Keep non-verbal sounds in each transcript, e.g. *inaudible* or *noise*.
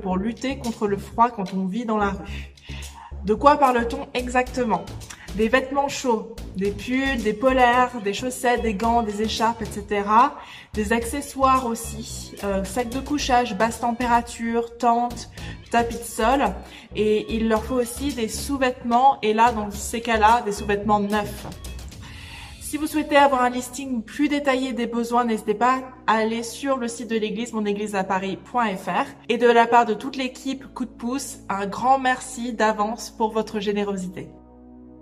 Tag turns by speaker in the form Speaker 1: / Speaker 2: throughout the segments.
Speaker 1: pour lutter contre le froid quand on vit dans la rue. De quoi parle-t-on exactement? Des vêtements chauds, des pulls, des polaires, des chaussettes, des gants, des écharpes, etc. Des accessoires aussi, euh, sacs de couchage, basse température, tente, tapis de sol. Et il leur faut aussi des sous-vêtements, et là, dans ces cas-là, des sous-vêtements neufs. Si vous souhaitez avoir un listing plus détaillé des besoins, n'hésitez pas à aller sur le site de l'église, monégliseaparis.fr. Et de la part de toute l'équipe Coup de pouce, un grand merci d'avance pour votre générosité.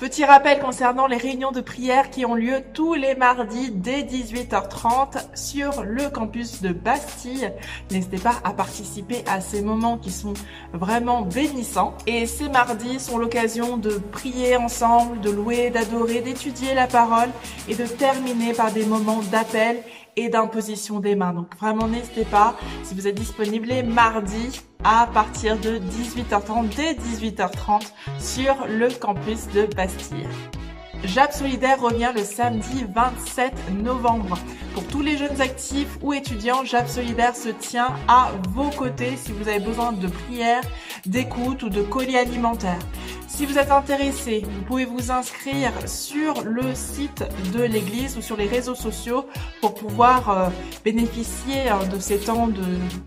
Speaker 1: Petit rappel concernant les réunions de prière qui ont lieu tous les mardis dès 18h30 sur le campus de Bastille. N'hésitez pas à participer à ces moments qui sont vraiment bénissants. Et ces mardis sont l'occasion de prier ensemble, de louer, d'adorer, d'étudier la parole et de terminer par des moments d'appel et d'imposition des mains. Donc vraiment n'hésitez pas, si vous êtes disponible les mardis à partir de 18h30, dès 18h30 sur le campus de Bastille. JAP Solidaire revient le samedi 27 novembre. Pour tous les jeunes actifs ou étudiants, JAP Solidaire se tient à vos côtés si vous avez besoin de prières, d'écoute ou de colis alimentaires. Si vous êtes intéressé, vous pouvez vous inscrire sur le site de l'église ou sur les réseaux sociaux pour pouvoir euh, bénéficier euh, de ces temps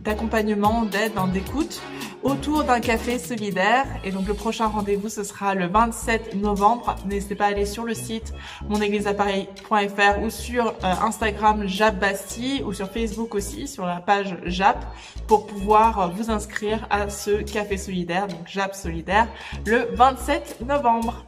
Speaker 1: d'accompagnement, d'aide, d'écoute autour d'un café solidaire. Et donc le prochain rendez-vous, ce sera le 27 novembre. N'hésitez pas à aller sur le site monégliseappareil.fr ou sur euh, Instagram Jap Bastille ou sur Facebook aussi, sur la page Jap, pour pouvoir vous inscrire à ce café solidaire, donc Jap solidaire, le 27 27 novembre.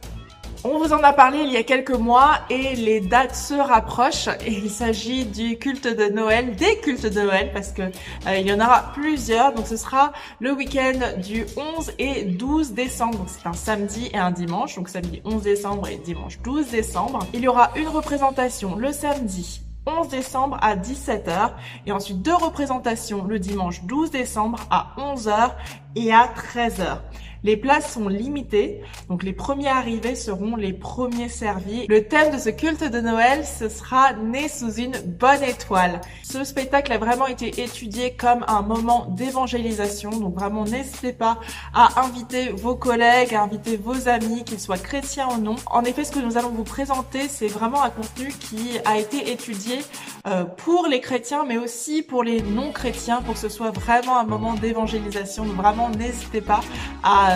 Speaker 1: On vous en a parlé il y a quelques mois et les dates se rapprochent il s'agit du culte de Noël, des cultes de Noël parce que euh, il y en aura plusieurs. Donc ce sera le week-end du 11 et 12 décembre. Donc c'est un samedi et un dimanche. Donc samedi 11 décembre et dimanche 12 décembre. Il y aura une représentation le samedi 11 décembre à 17h et ensuite deux représentations le dimanche 12 décembre à 11h et à 13h. Les places sont limitées, donc les premiers arrivés seront les premiers servis. Le thème de ce culte de Noël, ce sera Né sous une bonne étoile. Ce spectacle a vraiment été étudié comme un moment d'évangélisation, donc vraiment n'hésitez pas à inviter vos collègues, à inviter vos amis, qu'ils soient chrétiens ou non. En effet, ce que nous allons vous présenter, c'est vraiment un contenu qui a été étudié euh, pour les chrétiens, mais aussi pour les non-chrétiens, pour que ce soit vraiment un moment d'évangélisation. Donc vraiment, n'hésitez pas à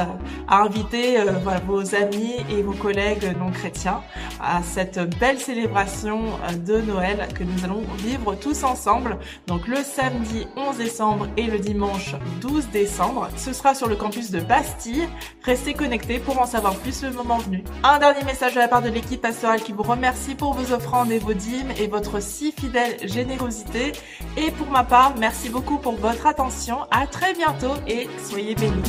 Speaker 1: à, inviter euh, vos amis et vos collègues non chrétiens à cette belle célébration euh, de Noël que nous allons vivre tous ensemble. Donc le samedi 11 décembre et le dimanche 12 décembre. Ce sera sur le campus de Bastille. Restez connectés pour en savoir plus le moment venu. Un dernier message de la part de l'équipe pastorale qui vous remercie pour vos offrandes et vos dîmes et votre si fidèle générosité. Et pour ma part, merci beaucoup pour votre attention. À très bientôt et soyez bénis.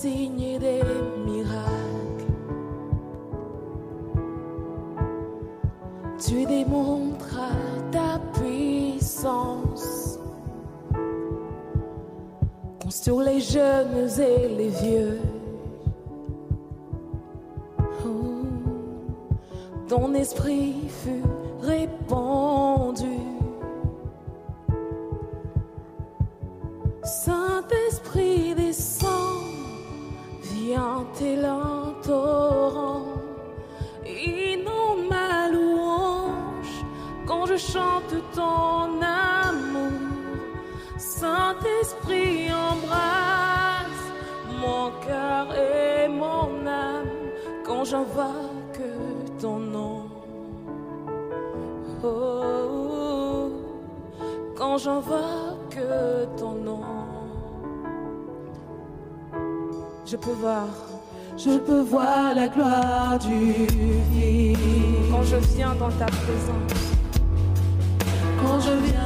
Speaker 2: signes et des miracles. Tu démontres ta puissance sur les jeunes et les vieux. Oh, ton esprit fut Je peux voir, je peux voir la gloire du Fils. Quand je viens dans ta présence, quand je viens.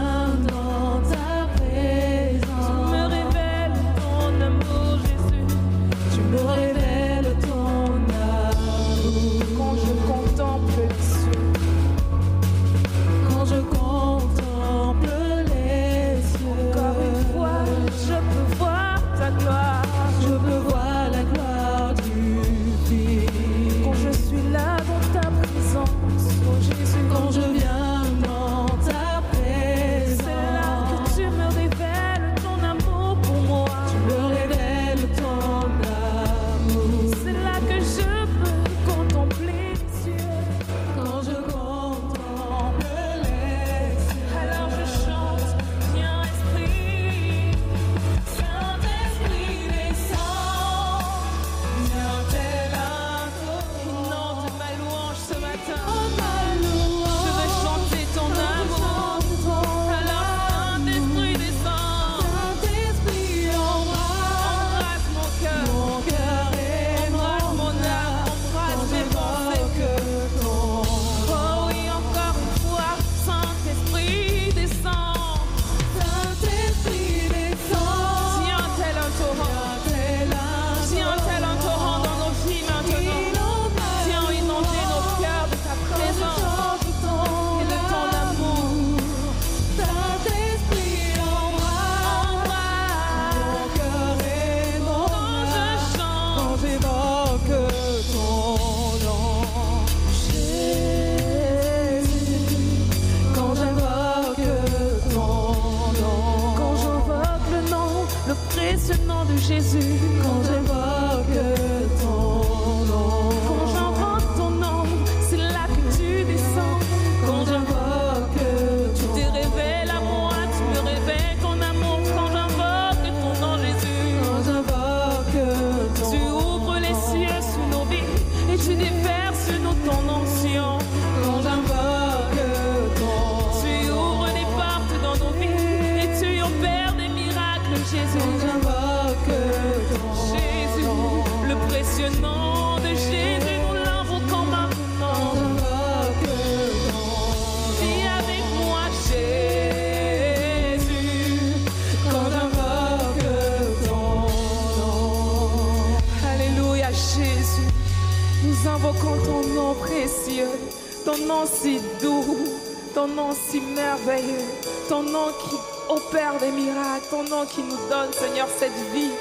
Speaker 2: Seigneur, cette vie.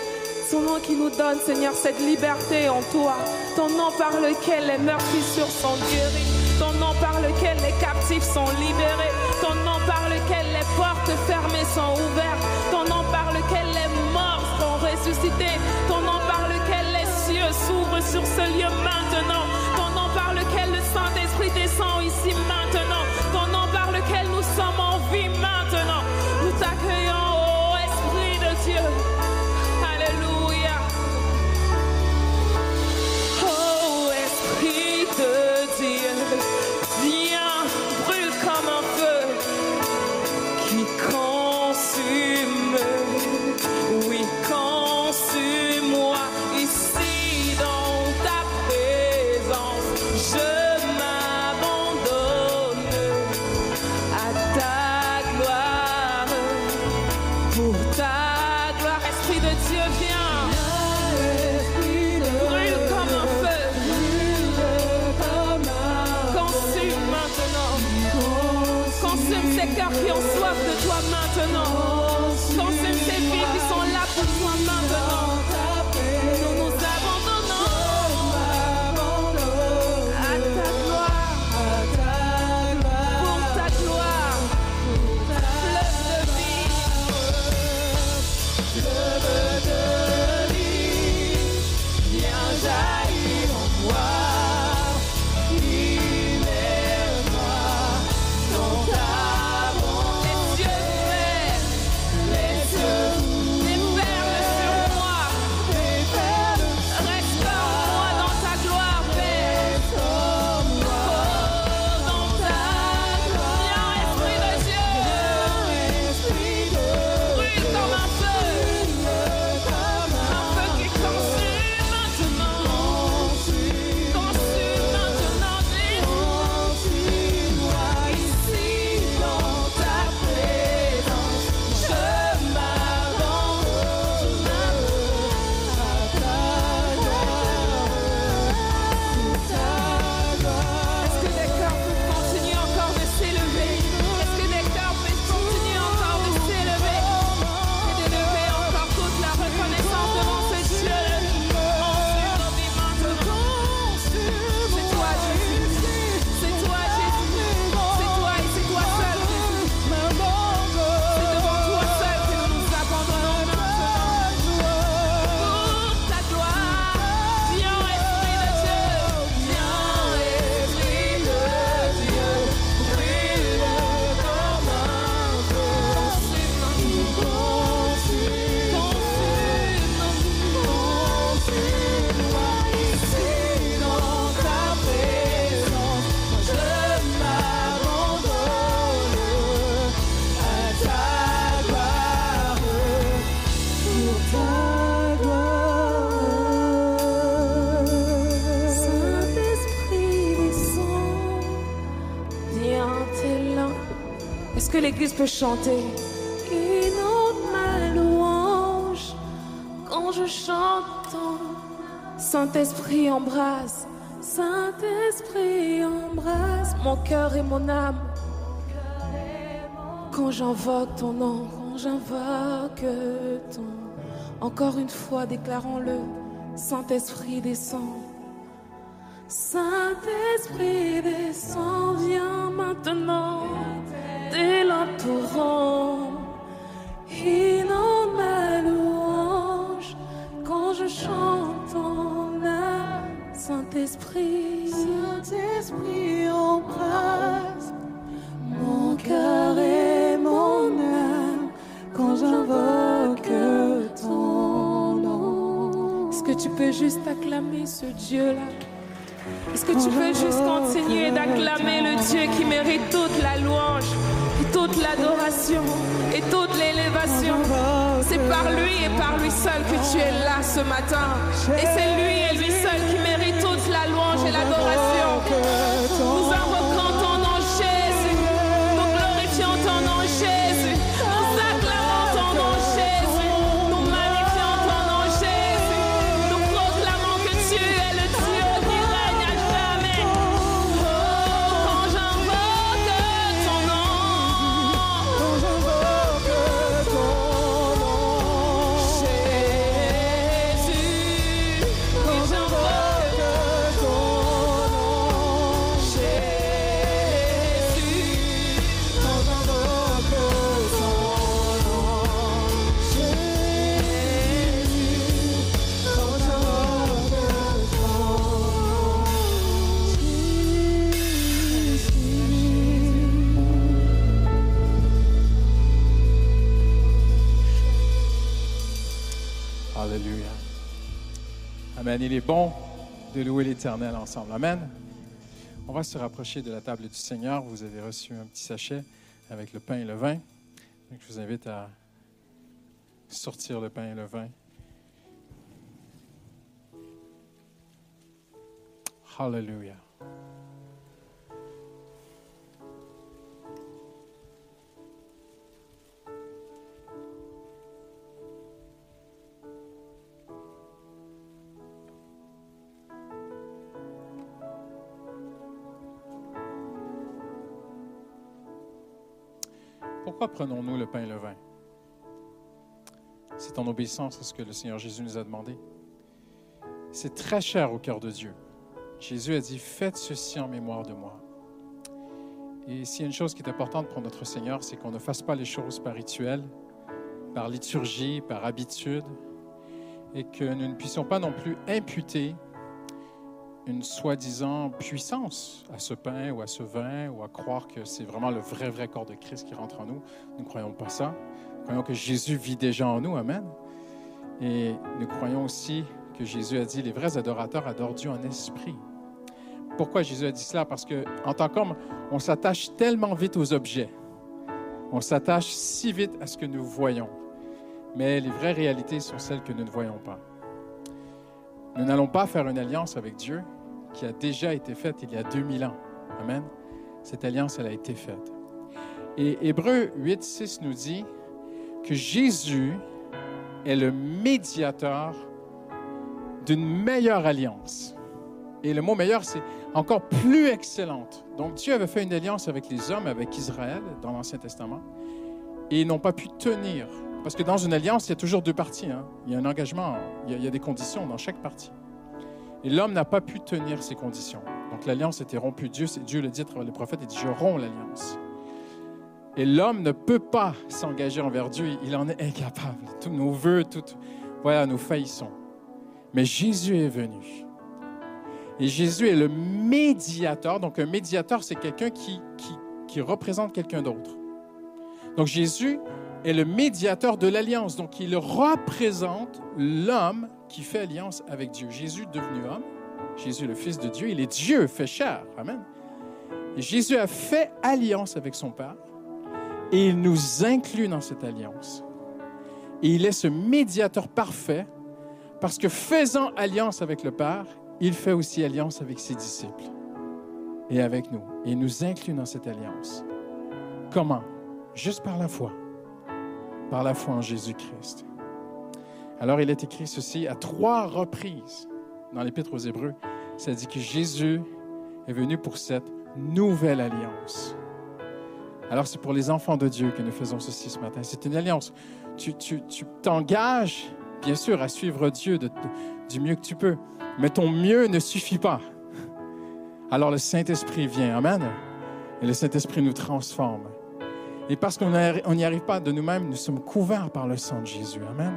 Speaker 2: Son nom qui nous donne, Seigneur, cette liberté en toi. Ton nom par lequel les meurtrissures sont guéries. Ton nom par lequel les captifs sont libérés. Ton nom par lequel les portes fermées sont ouvertes. Ton nom par lequel les morts sont ressuscités. Ton nom par lequel les cieux s'ouvrent sur ce lieu maintenant. Ton nom par lequel le Saint-Esprit descend ici maintenant. l'Église peut chanter une autre ma louange quand je chante. Saint-Esprit embrasse, Saint-Esprit embrasse mon cœur et mon âme. Quand j'invoque ton nom, quand j'invoque ton, encore une fois déclarons-le, Saint-Esprit descend. ce Dieu-là? Est-ce que tu peux juste continuer d'acclamer le Dieu qui mérite toute la louange, toute l'adoration et toute l'élévation? C'est par lui et par lui seul que tu es là ce matin. Et c'est lui
Speaker 3: Amen. Il est bon de louer l'Éternel ensemble. Amen. On va se rapprocher de la table du Seigneur. Vous avez reçu un petit sachet avec le pain et le vin. Donc, je vous invite à sortir le pain et le vin. Hallelujah. Pourquoi prenons-nous le pain et le vin? C'est en obéissance à ce que le Seigneur Jésus nous a demandé. C'est très cher au cœur de Dieu. Jésus a dit, faites ceci en mémoire de moi. Et s'il y a une chose qui est importante pour notre Seigneur, c'est qu'on ne fasse pas les choses par rituel, par liturgie, par habitude, et que nous ne puissions pas non plus imputer une soi-disant puissance à ce pain ou à ce vin ou à croire que c'est vraiment le vrai, vrai corps de Christ qui rentre en nous. Nous ne croyons pas ça. Nous croyons que Jésus vit déjà en nous. Amen. Et nous croyons aussi que Jésus a dit, les vrais adorateurs adorent Dieu en esprit. Pourquoi Jésus a dit cela? Parce qu'en tant qu'homme, on s'attache tellement vite aux objets. On s'attache si vite à ce que nous voyons. Mais les vraies réalités sont celles que nous ne voyons pas. Nous n'allons pas faire une alliance avec Dieu qui a déjà été faite il y a 2000 ans. Amen. Cette alliance, elle a été faite. Et Hébreu 8, 6 nous dit que Jésus est le médiateur d'une meilleure alliance. Et le mot meilleur, c'est encore plus excellente. Donc Dieu avait fait une alliance avec les hommes, avec Israël, dans l'Ancien Testament, et ils n'ont pas pu tenir. Parce que dans une alliance, il y a toujours deux parties. Hein. Il y a un engagement, il y a, des conditions dans chaque partie. Et l'homme n'a pas pu tenir ces conditions. Donc l'alliance était rompue. Dieu, Dieu le dit à travers les prophètes, il dit, je romps l'alliance. Et l'homme ne peut pas s'engager envers Dieu, il en est incapable. Tous nos voeux, tout, voilà, nous faillissons. Mais Jésus est venu. Et Jésus est le médiateur. Donc, un médiateur, c'est quelqu'un qui, qui, représente quelqu'un d'autre. Donc, Jésus est le médiateur de l'alliance. Donc, il représente l'homme qui fait alliance avec Dieu. Jésus devenu homme, Jésus le Fils de Dieu, il est Dieu fait chair. Amen. Jésus a fait alliance avec son Père et il nous inclut dans cette alliance. Et il est ce médiateur parfait parce que faisant alliance avec le Père, il fait aussi alliance avec ses disciples et avec nous. Et il nous inclut dans cette alliance. Comment? Juste par la foi. Par la foi en Jésus-Christ. Alors il est écrit ceci à trois reprises dans l'Épître aux Hébreux. Ça dit que Jésus est venu pour cette nouvelle alliance. Alors c'est pour les enfants de Dieu que nous faisons ceci ce matin. C'est une alliance. Tu t'engages, bien sûr, à suivre Dieu du mieux que tu peux mais ton mieux ne suffit pas. Alors le Saint-Esprit vient. Amen. Et le Saint-Esprit nous transforme. Et parce qu'on n'y arrive pas de nous-mêmes, nous sommes couverts par le sang de Jésus. Amen.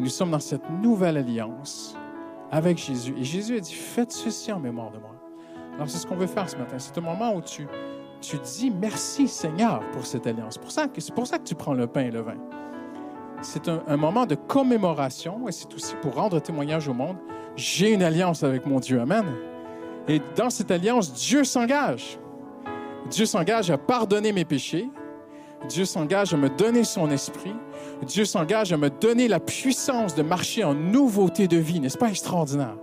Speaker 3: Et nous sommes dans cette nouvelle alliance avec Jésus. Et Jésus a dit, faites ceci en mémoire de moi. Alors c'est ce qu'on veut faire ce matin. C'est un moment où tu, tu dis merci Seigneur pour cette alliance. C'est pour, ça que, tu prends le pain et le vin. C'est un moment de commémoration et c'est aussi pour rendre témoignage au monde j'ai une alliance avec mon Dieu. Amen. Et dans cette alliance, Dieu s'engage. Dieu s'engage à pardonner mes péchés. Dieu s'engage à me donner son esprit. Dieu s'engage à me donner la puissance de marcher en nouveauté de vie. N'est-ce pas extraordinaire?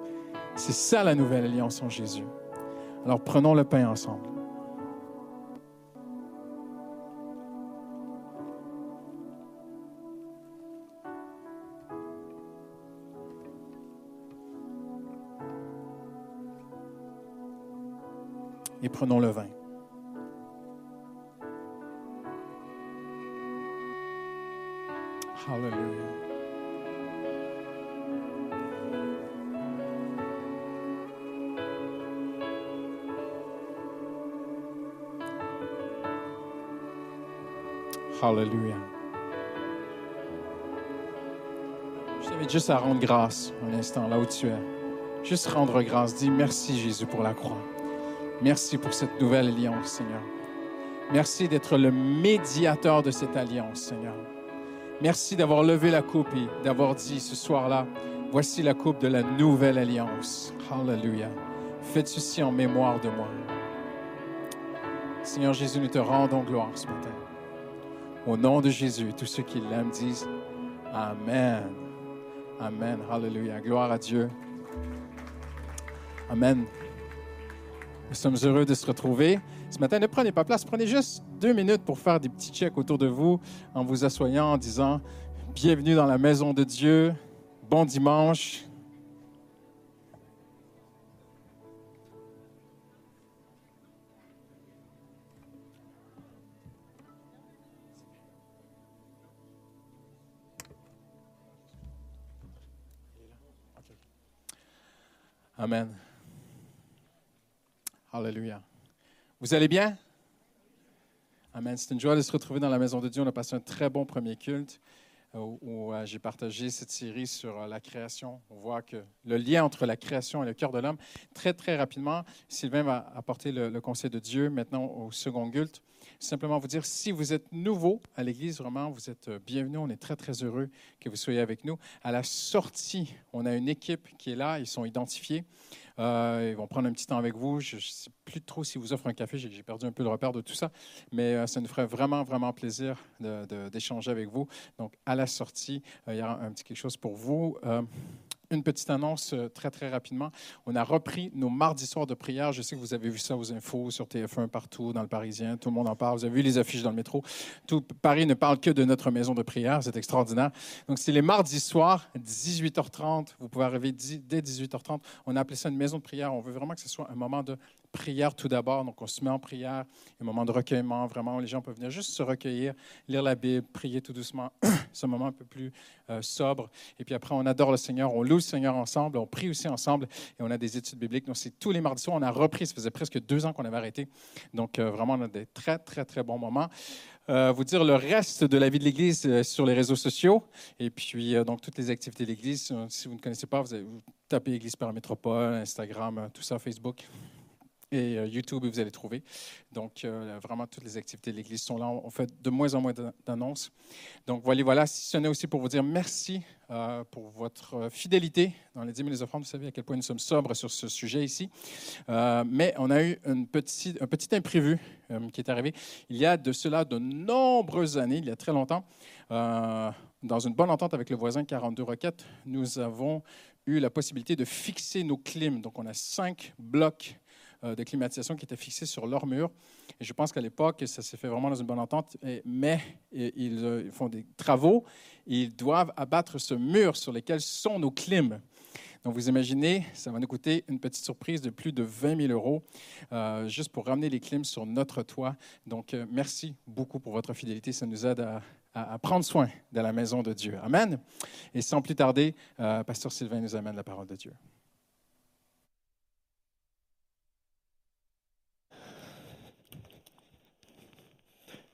Speaker 3: C'est ça la nouvelle alliance en Jésus. Alors prenons le pain ensemble. et prenons le vin. Hallelujah. Hallelujah. Je t'invite juste à rendre grâce un instant là où tu es. Juste rendre grâce. Dis merci Jésus pour la croix. Merci pour cette nouvelle alliance, Seigneur. Merci d'être le médiateur de cette alliance, Seigneur. Merci d'avoir levé la coupe et d'avoir dit ce soir-là, voici la coupe de la nouvelle alliance. Hallelujah. Faites ceci en mémoire de moi. Seigneur Jésus, nous te rendons gloire ce matin. Au nom de Jésus, tous ceux qui l'aiment disent Amen. Amen. Hallelujah. Gloire à Dieu. Amen. Nous sommes heureux de se retrouver. Ce matin, ne prenez pas place, prenez juste deux minutes pour faire des petits checks autour de vous en vous assoyant, en disant Bienvenue dans la maison de Dieu, bon dimanche. Amen. Alléluia. Vous allez bien? Amen. C'est une joie de se retrouver dans la maison de Dieu. On a passé un très bon premier culte euh, où, euh, j'ai partagé cette série sur euh, la création. On voit que le lien entre la création et le cœur de l'homme, très, très rapidement, Sylvain va apporter le, le conseil de Dieu maintenant au second culte simplement vous dire, si vous êtes nouveau à l'Église, vraiment, vous êtes euh, bienvenus. On est très, très heureux que vous soyez avec nous. À la sortie, on a une équipe qui est là. Ils sont identifiés. Euh, ils vont prendre un petit temps avec vous. Je ne sais plus trop si vous offrent un café. J'ai perdu un peu le repère de tout ça. Mais euh, ça nous ferait vraiment, vraiment plaisir d'échanger avec vous. Donc, à la sortie, il y aura un petit quelque chose pour vous. Une petite annonce euh, très, très rapidement. On a repris nos mardis soirs de prière. Je sais que vous avez vu ça aux infos, sur TF1, partout, dans le Parisien. Tout le monde en parle. Vous avez vu les affiches dans le métro. Tout Paris ne parle que de notre maison de prière. C'est extraordinaire. Donc, c'est les mardis soirs, 18h30. Vous pouvez arriver dès 18h30. On a appelé ça une maison de prière. On veut vraiment que ce soit un moment de prière tout d'abord. Donc, on se met en prière, un moment de recueillement, vraiment, où les gens peuvent venir juste se recueillir, lire la Bible, prier tout doucement. *clears throat* Un moment un peu plus euh, sobre. Et puis après, on adore le Seigneur, on loue le Seigneur ensemble, on prie aussi ensemble et on a des études bibliques. Donc, c'est tous les mardis soirs. On a repris, ça faisait presque deux ans qu'on avait arrêté. Donc, euh, vraiment, on a des très, très, très bons moments. Euh, vous dire le reste de la vie de l'Église sur les réseaux sociaux et puis donc toutes les activités de l'Église. Si vous ne connaissez pas, vous, vous tapez Église par Métropole, Instagram, tout ça, Facebook et euh, YouTube, vous allez trouver. Donc, euh, vraiment, toutes les activités de l'Église sont là. On fait de moins en moins d'annonces. Donc, voilà, voilà. Si ce n'est aussi pour vous dire merci euh, pour votre fidélité dans les 10 000 offrandes. Vous savez à quel point nous sommes sobres sur ce sujet ici. mais on a eu une petite, un petit imprévu qui est arrivé. Il y a de cela de nombreuses années, il y a très longtemps, dans une bonne entente avec le voisin 42 Roquettes, nous avons eu la possibilité de fixer nos clims. Donc, on a cinq blocs de climatisation qui étaient fixés sur leur mur. Et je pense qu'à l'époque, ça s'est fait vraiment dans une bonne entente, mais euh, ils font des travaux, ils doivent abattre ce mur sur lequel sont nos clims. Donc, vous imaginez, ça va nous coûter une petite surprise de plus de 20 000 euros euh, juste pour ramener les clims sur notre toit. Donc, merci beaucoup pour votre fidélité. Ça nous aide à, prendre soin de la maison de Dieu. Amen. Et sans plus tarder, Pasteur Sylvain nous amène la parole de Dieu.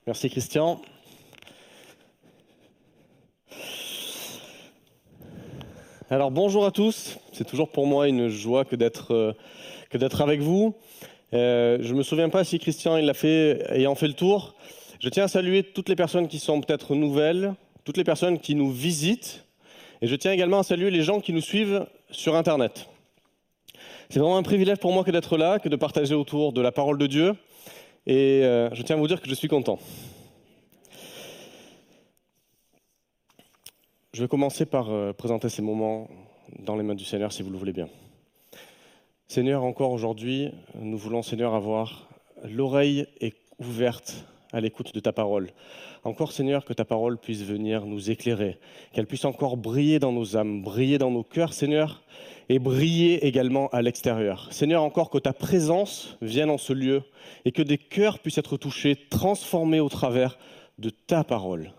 Speaker 4: Merci Christian. Alors bonjour à tous, c'est toujours pour moi une joie que d'être euh, avec vous. Euh, je me souviens pas si Christian l'a fait ayant fait le tour. Je tiens à saluer toutes les personnes qui sont peut-être nouvelles, toutes les personnes qui nous visitent, et je tiens également à saluer les gens qui nous suivent sur Internet. C'est vraiment un privilège pour moi que d'être là, que de partager autour de la parole de Dieu. Et euh, je tiens à vous dire que je suis content. Je vais commencer par euh, présenter ces moments dans les mains du Seigneur, si vous le voulez bien. Seigneur, encore aujourd'hui, nous voulons, Seigneur, avoir l'oreille ouverte à l'écoute de ta parole. Encore, Seigneur, que ta parole puisse venir nous éclairer, qu'elle puisse encore briller dans nos âmes, briller dans nos cœurs, Seigneur, et briller également à l'extérieur. Seigneur, encore que ta présence vienne en ce lieu et que des cœurs puissent être touchés, transformés au travers de ta parole.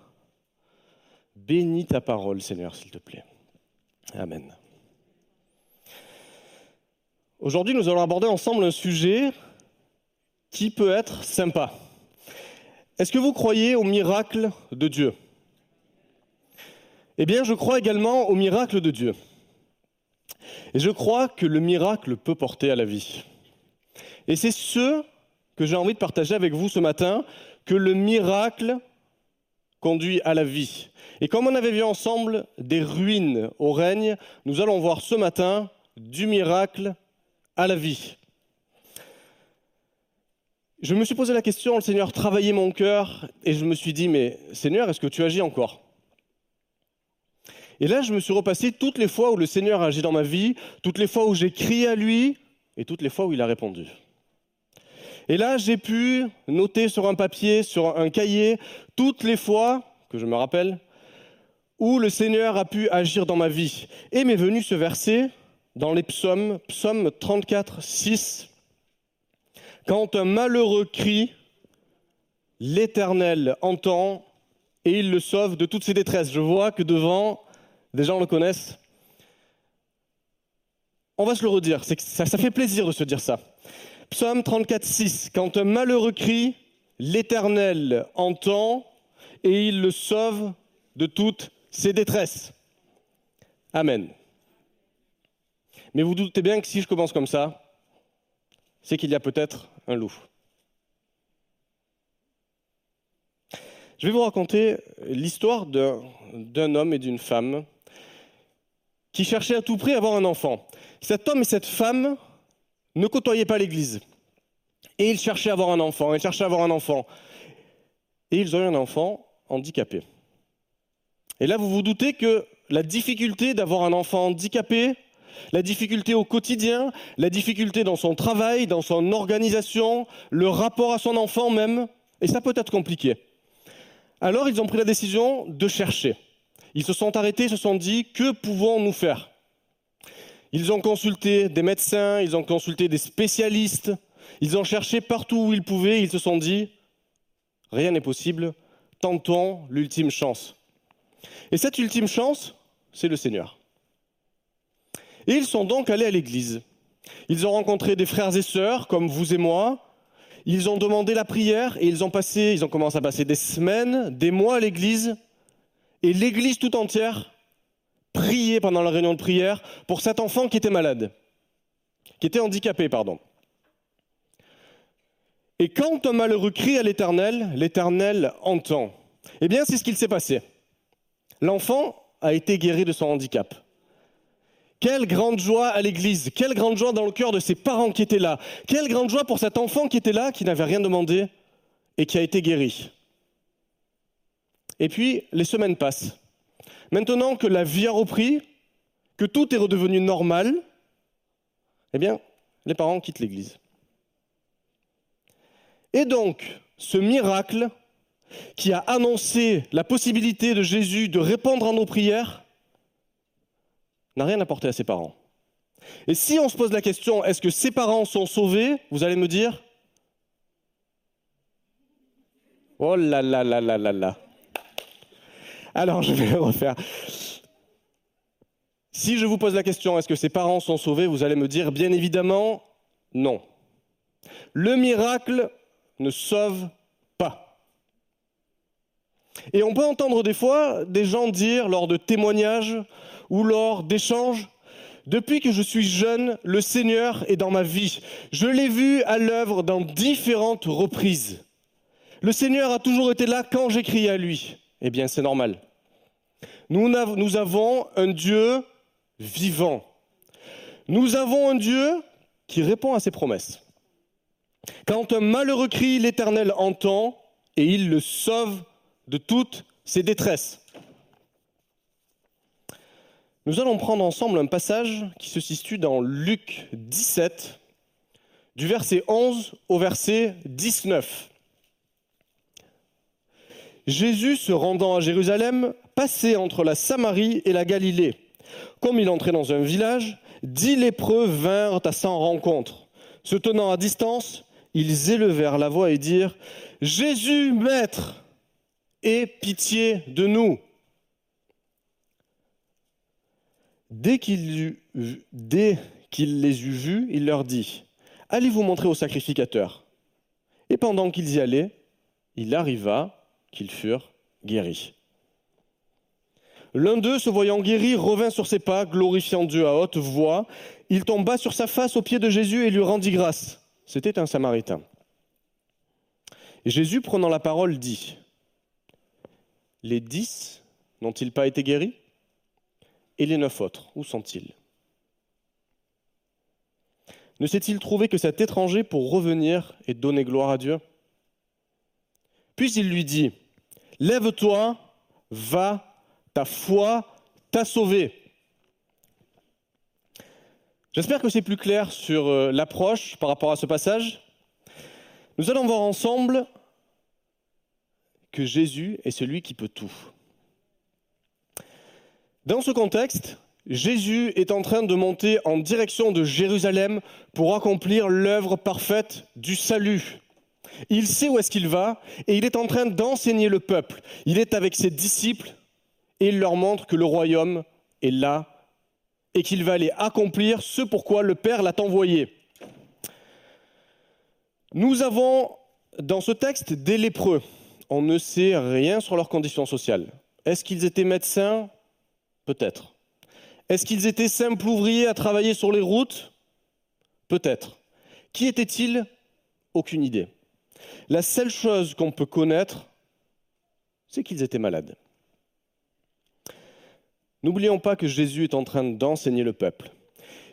Speaker 4: Bénis ta parole, Seigneur, s'il te plaît. Amen. Aujourd'hui, nous allons aborder ensemble un sujet qui peut être sympa. Est-ce que vous croyez au miracle de Dieu? Eh bien, je crois également au miracle de Dieu. Et je crois que le miracle peut porter à la vie. Et c'est ce que j'ai envie de partager avec vous ce matin, que le miracle conduit à la vie. Et comme on avait vu ensemble des ruines au règne, nous allons voir ce matin du miracle à la vie je me suis posé la question, le Seigneur travaillait mon cœur, et je me suis dit, mais Seigneur, est-ce que tu agis encore? Et là, je me suis repassé toutes les fois où le Seigneur a agi dans ma vie, toutes les fois où j'ai crié à lui, et toutes les fois où il a répondu. Et là, j'ai pu noter sur un papier, sur un cahier, toutes les fois, que je me rappelle, où le Seigneur a pu agir dans ma vie. Et m'est venu ce verset dans les psaumes, psaume 34, 6. Quand un malheureux crie, l'Éternel entend et il le sauve de toutes ses détresses. Je vois que devant, des gens le connaissent. On va se le redire, ça, fait plaisir de se dire ça. Psaume 34, 6. Quand un malheureux crie, l'Éternel entend et il le sauve de toutes ses détresses. Amen. Mais vous doutez bien que si je commence comme ça, c'est qu'il y a peut-être un loup. Je vais vous raconter l'histoire d'un homme et d'une femme qui cherchaient à tout prix à avoir un enfant. Cet homme et cette femme ne côtoyaient pas l'Église. Et ils cherchaient à avoir un enfant, ils cherchaient à avoir un enfant. Et ils ont eu un enfant handicapé. Et là, vous vous doutez que la difficulté d'avoir un enfant handicapé, la difficulté au quotidien, la difficulté dans son travail, dans son organisation, le rapport à son enfant même, et ça peut être compliqué. Alors ils ont pris la décision de chercher. Ils se sont arrêtés, se sont dit, que pouvons-nous faire? Ils ont consulté des médecins, ils ont consulté des spécialistes, ils ont cherché partout où ils pouvaient, ils se sont dit, rien n'est possible, tentons l'ultime chance. Et cette ultime chance, c'est le Seigneur. Et ils sont donc allés à l'église. Ils ont rencontré des frères et sœurs comme vous et moi, ils ont demandé la prière et ils ont passé, ils ont commencé à passer des semaines, des mois à l'église. Et l'église tout entière priait pendant la réunion de prière pour cet enfant qui était malade, qui était handicapé, pardon. Et quand un malheureux crie à l'éternel, l'éternel entend. Eh bien, c'est ce qu'il s'est passé. L'enfant a été guéri de son handicap. Quelle grande joie à l'église, quelle grande joie dans le cœur de ses parents qui étaient là, quelle grande joie pour cet enfant qui était là, qui n'avait rien demandé et qui a été guéri. Et puis, les semaines passent. Maintenant que la vie a repris, que tout est redevenu normal, eh bien, les parents quittent l'église. Et donc, ce miracle qui a annoncé la possibilité de Jésus de répondre à nos prières, n'a rien apporté à ses parents. Et si on se pose la question, est-ce que ses parents sont sauvés Vous allez me dire Oh là là là là là là. Alors je vais le refaire. Si je vous pose la question, est-ce que ses parents sont sauvés Vous allez me dire, bien évidemment, non. Le miracle ne sauve pas. Et on peut entendre des fois des gens dire lors de témoignages, ou lors d'échanges. Depuis que je suis jeune, le Seigneur est dans ma vie. Je l'ai vu à l'œuvre dans différentes reprises. Le Seigneur a toujours été là quand j'ai crié à lui. Eh bien, c'est normal. Nous, avons un Dieu vivant. Nous avons un Dieu qui répond à ses promesses. Quand un malheureux crie, l'Éternel entend et il le sauve de toutes ses détresses. Nous allons prendre ensemble un passage qui se situe dans Luc 17, du verset 11 au verset 19. Jésus, se rendant à Jérusalem, passait entre la Samarie et la Galilée. Comme il entrait dans un village, dix lépreux vinrent à sa rencontre. Se tenant à distance, ils élevèrent la voix et dirent Jésus, Maître, aie pitié de nous. Dès qu'il, les eut vus, il leur dit, Allez vous montrer au sacrificateur. Et pendant qu'ils y allaient, il arriva qu'ils furent guéris. L'un d'eux, se voyant guéri, revint sur ses pas, glorifiant Dieu à haute voix. Il tomba sur sa face aux pieds de Jésus et lui rendit grâce. C'était un Samaritain. Jésus, prenant la parole, dit, Les dix n'ont-ils pas été guéris? Et les neuf autres, où sont-ils? Ne s'est-il trouvé que cet étranger pour revenir et donner gloire à Dieu? Puis il lui dit, Lève-toi, va, ta foi t'a sauvé. J'espère que c'est plus clair sur euh, l'approche par rapport à ce passage. Nous allons voir ensemble que Jésus est celui qui peut tout. Dans ce contexte, Jésus est en train de monter en direction de Jérusalem pour accomplir l'œuvre parfaite du salut. Il sait où est-ce qu'il va et il est en train d'enseigner le peuple. Il est avec ses disciples et il leur montre que le royaume est là et qu'il va aller accomplir ce pourquoi le Père l'a envoyé. Nous avons dans ce texte des lépreux. On ne sait rien sur leurs conditions sociales. Est-ce qu'ils étaient médecins? Peut-être. Est-ce qu'ils étaient simples ouvriers à travailler sur les routes? Peut-être. Qui étaient-ils Aucune idée. La seule chose qu'on peut connaître, c'est qu'ils étaient malades. N'oublions pas que Jésus est en train d'enseigner le peuple.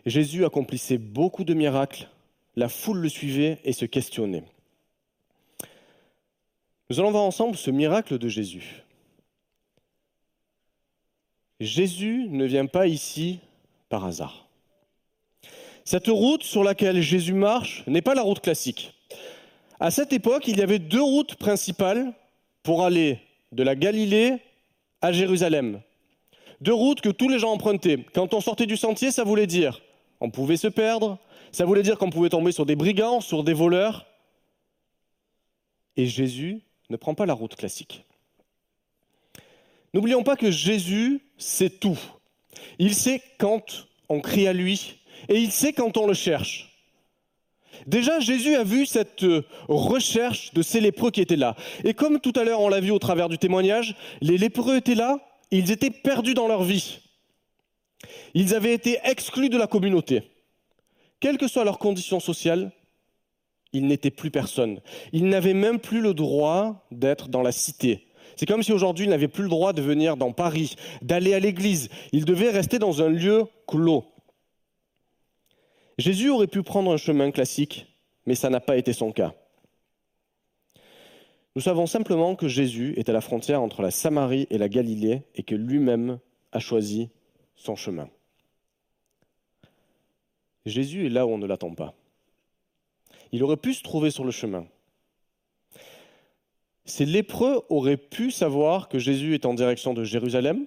Speaker 4: Jésus accomplissait beaucoup de miracles, la foule le suivait et se questionnait. Nous allons voir ensemble ce miracle de Jésus. Jésus ne vient pas ici par hasard. Cette route sur laquelle Jésus marche n'est pas la route classique. À cette époque, il y avait deux routes principales pour aller de la Galilée à Jérusalem. Deux routes que tous les gens empruntaient. Quand on sortait du sentier, ça voulait dire on pouvait se perdre, ça voulait dire qu'on pouvait tomber sur des brigands, sur des voleurs. Et Jésus ne prend pas la route classique. N'oublions pas que Jésus sait tout. Il sait quand on crie à lui et il sait quand on le cherche. Déjà, Jésus a vu cette recherche de ces lépreux qui étaient là. Et comme tout à l'heure on l'a vu au travers du témoignage, les lépreux étaient là, ils étaient perdus dans leur vie. Ils avaient été exclus de la communauté. Quelles que soient leurs conditions sociales, ils n'étaient plus personne. Ils n'avaient même plus le droit d'être dans la cité. C'est comme si aujourd'hui ils n'avaient plus le droit de venir dans Paris, d'aller à l'église. Ils devaient rester dans un lieu clos. Jésus aurait pu prendre un chemin classique, mais ça n'a pas été son cas. Nous savons simplement que Jésus est à la frontière entre la Samarie et la Galilée et que lui-même a choisi son chemin. Jésus est là où on ne l'attend pas. Il aurait pu se trouver sur le chemin. Ces lépreux auraient pu savoir que Jésus est en direction de Jérusalem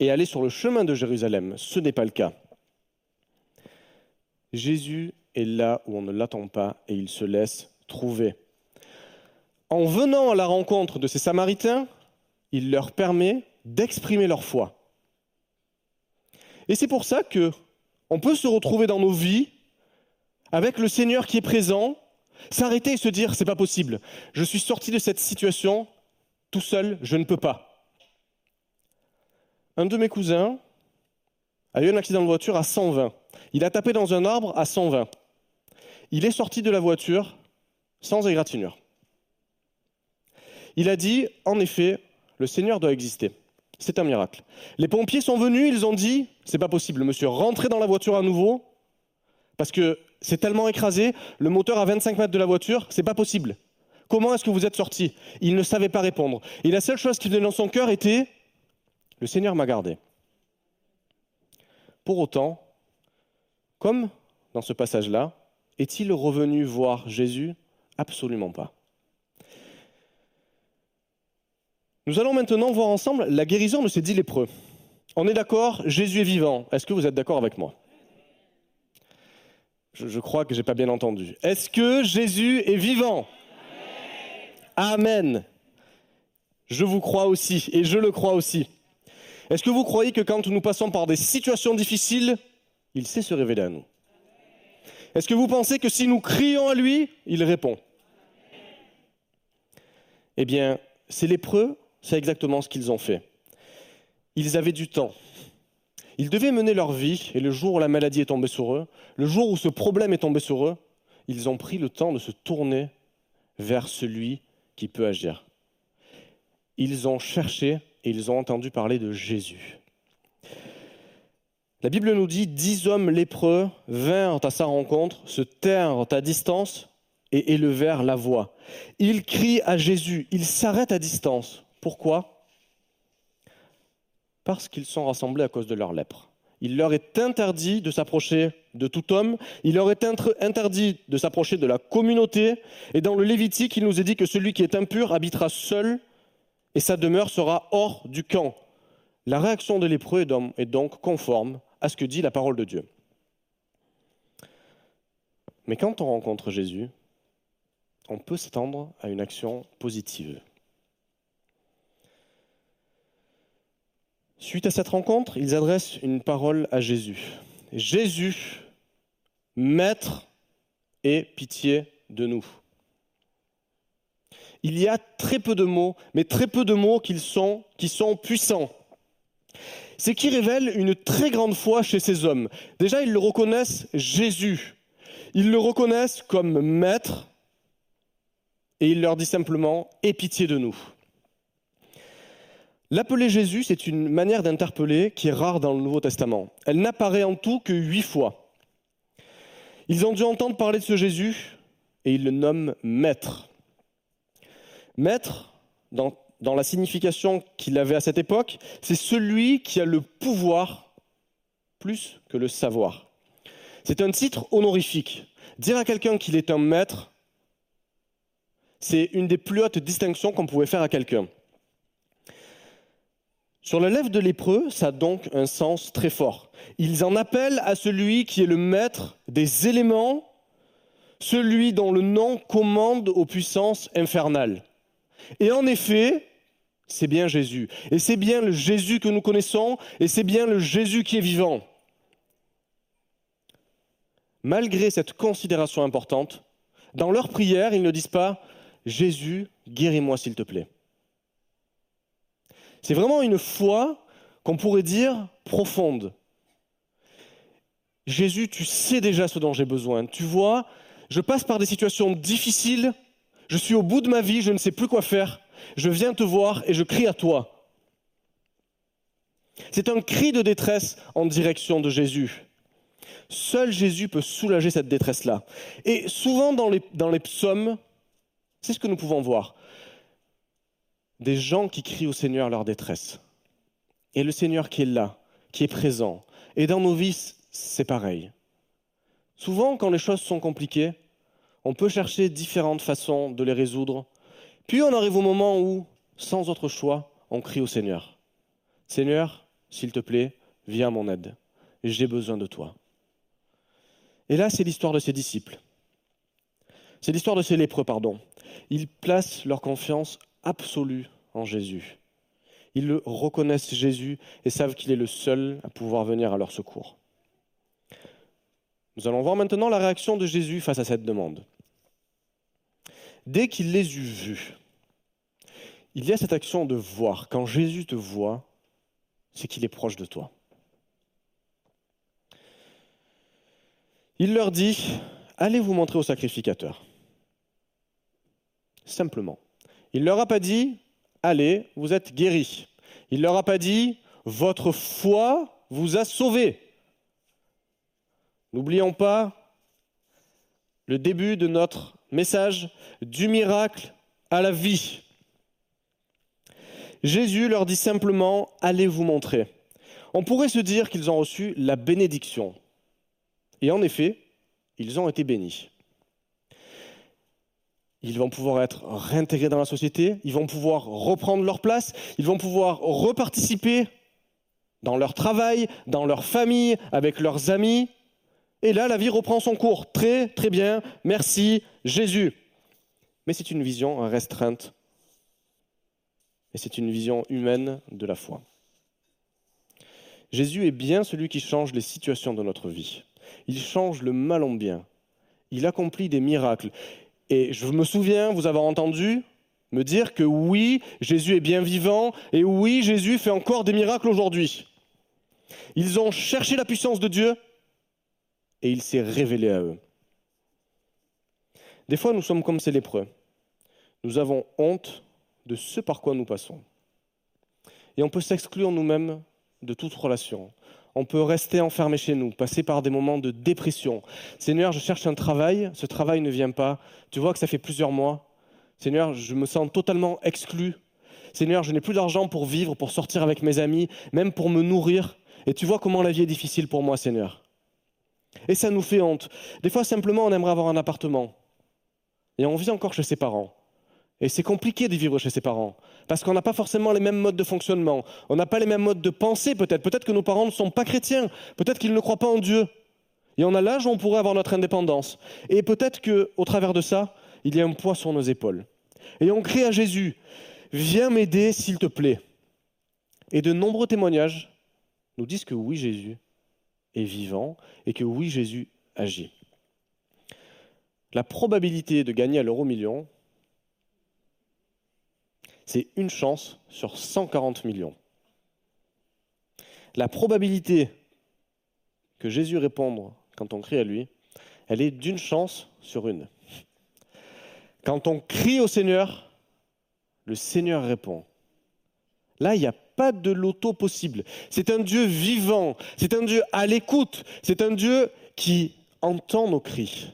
Speaker 4: et aller sur le chemin de Jérusalem. Ce n'est pas le cas. Jésus est là où on ne l'attend pas et il se laisse trouver. En venant à la rencontre de ces Samaritains, il leur permet d'exprimer leur foi. Et c'est pour ça que on peut se retrouver dans nos vies avec le Seigneur qui est présent, s'arrêter et se dire c'est pas possible. Je suis sorti de cette situation tout seul, je ne peux pas. Un de mes cousins a eu un accident de voiture à 120. Il a tapé dans un arbre à 120. Il est sorti de la voiture sans égratignure. Il a dit, en effet, le Seigneur doit exister. C'est un miracle. Les pompiers sont venus, ils ont dit, c'est pas possible, monsieur, rentrez dans la voiture à nouveau, parce que c'est tellement écrasé, le moteur à 25 mètres de la voiture, c'est pas possible. Comment est-ce que vous êtes sorti Il ne savait pas répondre. Et la seule chose qui venait dans son cœur était, le Seigneur m'a gardé. Pour autant, comme dans ce passage-là, est-il revenu voir Jésus? Absolument pas. Nous allons maintenant voir ensemble la guérison de ces dix lépreux. On est d'accord, Jésus est vivant. Est-ce que vous êtes d'accord avec moi? Je, crois que je n'ai pas bien entendu. Est-ce que Jésus est vivant? Amen. Je vous crois aussi, et je le crois aussi. Est-ce que vous croyez que quand nous passons par des situations difficiles, il sait se révéler à nous Est-ce que vous pensez que si nous crions à lui, il répond? Eh bien, ces lépreux c'est exactement ce qu'ils ont fait. Ils avaient du temps. Ils devaient mener leur vie, et le jour où la maladie est tombée sur eux, le jour où ce problème est tombé sur eux, ils ont pris le temps de se tourner vers celui qui peut agir. Ils ont cherché et ils ont entendu parler de Jésus. La Bible nous dit, dix hommes lépreux vinrent à sa rencontre, se tinrent à distance et élevèrent la voix. Ils crient à Jésus, ils s'arrêtent à distance. Pourquoi? Parce qu'ils sont rassemblés à cause de leur lèpre. Il leur est interdit de s'approcher de tout homme, il leur est interdit de s'approcher de la communauté, et dans le Lévitique, il nous est dit que celui qui est impur habitera seul, et sa demeure sera hors du camp. La réaction de lépreux est donc conforme à ce que dit la parole de Dieu. Mais quand on rencontre Jésus, on peut s'attendre à une action positive. Suite à cette rencontre, ils adressent une parole à Jésus. Jésus, Maître, aie pitié de nous. Il y a très peu de mots, mais très peu de mots qui sont, qui sont puissants. C'est qui révèle une très grande foi chez ces hommes. Déjà, ils le reconnaissent Jésus. Ils le reconnaissent comme maître et il leur dit simplement Aie pitié de nous. L'appeler Jésus, c'est une manière d'interpeller qui est rare dans le Nouveau Testament. Elle n'apparaît en tout que huit fois. Ils ont dû entendre parler de ce Jésus et ils le nomment Maître. Maître, dans, dans la signification qu'il avait à cette époque, c'est celui qui a le pouvoir plus que le savoir. C'est un titre honorifique. Dire à quelqu'un qu'il est un maître, c'est une des plus hautes distinctions qu'on pouvait faire à quelqu'un. Sur la lèvre de lépreux, ça a donc un sens très fort. Ils en appellent à celui qui est le maître des éléments, celui dont le nom commande aux puissances infernales. Et en effet, c'est bien Jésus. Et c'est bien le Jésus que nous connaissons, et c'est bien le Jésus qui est vivant. Malgré cette considération importante, dans leur prière, ils ne disent pas Jésus, guéris-moi s'il te plaît. C'est vraiment une foi qu'on pourrait dire profonde. Jésus, tu sais déjà ce dont j'ai besoin. Tu vois, je passe par des situations difficiles, je suis au bout de ma vie, je ne sais plus quoi faire. Je viens te voir et je crie à toi. C'est un cri de détresse en direction de Jésus. Seul Jésus peut soulager cette détresse-là. Et souvent dans les, psaumes, c'est ce que nous pouvons voir. Des gens qui crient au Seigneur leur détresse. Et le Seigneur qui est là, qui est présent. Et dans nos vies, c'est pareil. Souvent, quand les choses sont compliquées, on peut chercher différentes façons de les résoudre. Puis on arrive au moment où, sans autre choix, on crie au Seigneur. Seigneur, s'il te plaît, viens à mon aide. J'ai besoin de toi. Et là, c'est l'histoire de ses disciples. C'est l'histoire de ces lépreux, pardon. Ils placent leur confiance absolue en Jésus. Ils reconnaissent Jésus et savent qu'il est le seul à pouvoir venir à leur secours. Nous allons voir maintenant la réaction de Jésus face à cette demande. Dès qu'il les eut vus, il y a cette action de voir. Quand Jésus te voit, c'est qu'il est proche de toi. Il leur dit, allez vous montrer au sacrificateur? Simplement. Il ne leur a pas dit, allez, vous êtes guéris. Il ne leur a pas dit, votre foi vous a sauvé. N'oublions pas le début de notre message du miracle à la vie. Jésus leur dit simplement, allez vous montrer. On pourrait se dire qu'ils ont reçu la bénédiction. Et en effet, ils ont été bénis. Ils vont pouvoir être réintégrés dans la société, ils vont pouvoir reprendre leur place, ils vont pouvoir reparticiper dans leur travail, dans leur famille, avec leurs amis. Et là, la vie reprend son cours. Très, très bien. Merci, Jésus. Mais c'est une vision restreinte. Et c'est une vision humaine de la foi. Jésus est bien celui qui change les situations de notre vie. Il change le mal en bien. Il accomplit des miracles. Et je me souviens vous avoir entendu me dire que oui, Jésus est bien vivant et oui, Jésus fait encore des miracles aujourd'hui. Ils ont cherché la puissance de Dieu et il s'est révélé à eux. Des fois, nous sommes comme ces lépreux. Nous avons honte de ce par quoi nous passons. Et on peut s'exclure nous-mêmes de toute relation. On peut rester enfermé chez nous, passer par des moments de dépression. Seigneur, je cherche un travail, ce travail ne vient pas. Tu vois que ça fait plusieurs mois. Seigneur, je me sens totalement exclu. Seigneur, je n'ai plus d'argent pour vivre, pour sortir avec mes amis, même pour me nourrir. Et tu vois comment la vie est difficile pour moi, Seigneur. Et ça nous fait honte. Des fois, simplement, on aimerait avoir un appartement. Et on vit encore chez ses parents. Et c'est compliqué de vivre chez ses parents, parce qu'on n'a pas forcément les mêmes modes de fonctionnement, on n'a pas les mêmes modes de pensée peut-être, peut-être que nos parents ne sont pas chrétiens, peut-être qu'ils ne croient pas en Dieu. Et on a l'âge où on pourrait avoir notre indépendance. Et peut-être qu'au travers de ça, il y a un poids sur nos épaules. Et on crie à Jésus, viens m'aider s'il te plaît. Et de nombreux témoignages nous disent que oui, Jésus est vivant et que oui, Jésus agit. La probabilité de gagner à l'euro million, c'est une chance sur 140 millions. La probabilité que Jésus réponde quand on crie à lui, elle est d'une chance sur une. Quand on crie au Seigneur, le Seigneur répond. Là, il n'y a pas de loto possible. C'est un Dieu vivant, c'est un Dieu à l'écoute, c'est un Dieu qui entend nos cris.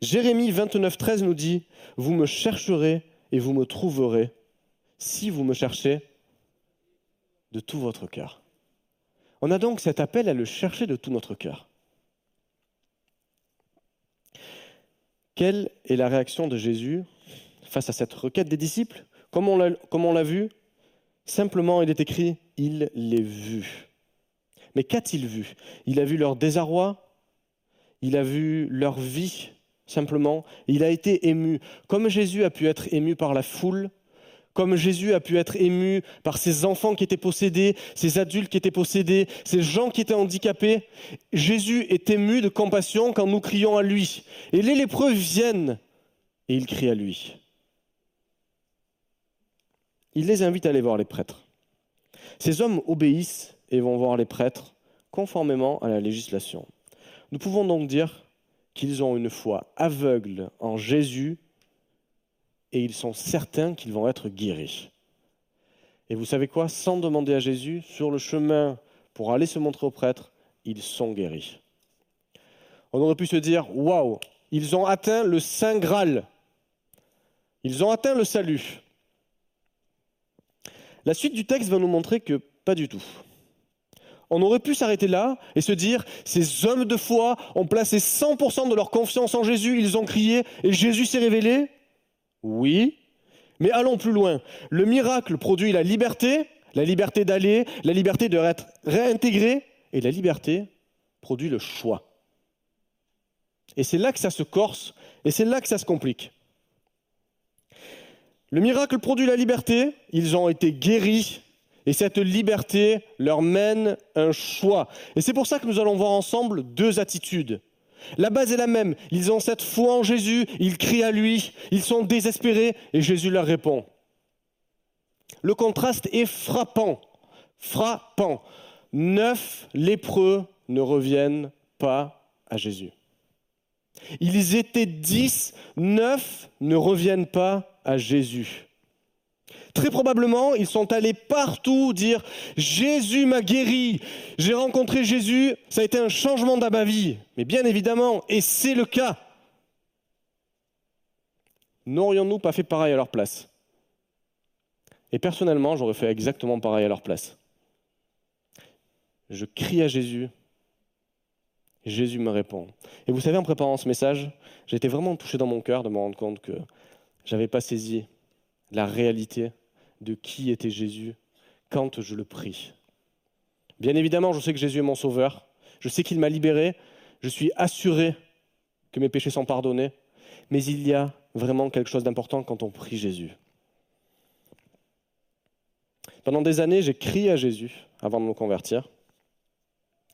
Speaker 4: Jérémie 29, 13 nous dit Vous me chercherez et vous me trouverez si vous me cherchez de tout votre cœur. On a donc cet appel à le chercher de tout notre cœur. Quelle est la réaction de Jésus face à cette requête des disciples? Comme on l'a vu, simplement il est écrit Il les vu. Mais qu'a-t-il vu? Il a vu leur désarroi, il a vu leur vie, simplement. Il a été ému. Comme Jésus a pu être ému par la foule, comme Jésus a pu être ému par ces enfants qui étaient possédés, ces adultes qui étaient possédés, ces gens qui étaient handicapés, Jésus est ému de compassion quand nous crions à lui. Et les lépreux viennent et ils crient à lui. Il les invite à aller voir les prêtres. Ces hommes obéissent et vont voir les prêtres conformément à la législation. Nous pouvons donc dire qu'ils ont une foi aveugle en Jésus et ils sont certains qu'ils vont être guéris. Et vous savez quoi? Sans demander à Jésus, sur le chemin pour aller se montrer aux prêtres, ils sont guéris. On aurait pu se dire, waouh, ils ont atteint le Saint Graal. Ils ont atteint le salut. La suite du texte va nous montrer que pas du tout. On aurait pu s'arrêter là et se dire, ces hommes de foi ont placé 100% de leur confiance en Jésus, ils ont crié et Jésus s'est révélé? Oui, mais allons plus loin. Le miracle produit la liberté, la liberté d'aller, la liberté de être réintégré, et la liberté produit le choix. Et c'est là que ça se corse, et c'est là que ça se complique. Le miracle produit la liberté, ils ont été guéris, et cette liberté leur mène un choix. Et c'est pour ça que nous allons voir ensemble deux attitudes. La base est la même. Ils ont cette foi en Jésus, ils crient à lui, ils sont désespérés et Jésus leur répond. Le contraste est frappant. Frappant. Neuf lépreux ne reviennent pas à Jésus. Ils étaient dix, neuf ne reviennent pas à Jésus. Très probablement, ils sont allés partout dire Jésus m'a guéri, j'ai rencontré Jésus, ça a été un changement dans ma vie. Mais bien évidemment, et c'est le cas, n'aurions-nous pas fait pareil à leur place? Et personnellement, j'aurais fait exactement pareil à leur place. Je crie à Jésus, Jésus me répond. Et vous savez, en préparant ce message, j'ai été vraiment touché dans mon cœur de me rendre compte que je n'avais pas saisi la réalité de qui était Jésus quand je le prie. Bien évidemment, je sais que Jésus est mon sauveur, je sais qu'il m'a libéré, je suis assuré que mes péchés sont pardonnés, mais il y a vraiment quelque chose d'important quand on prie Jésus. Pendant des années, j'ai crié à Jésus avant de me convertir,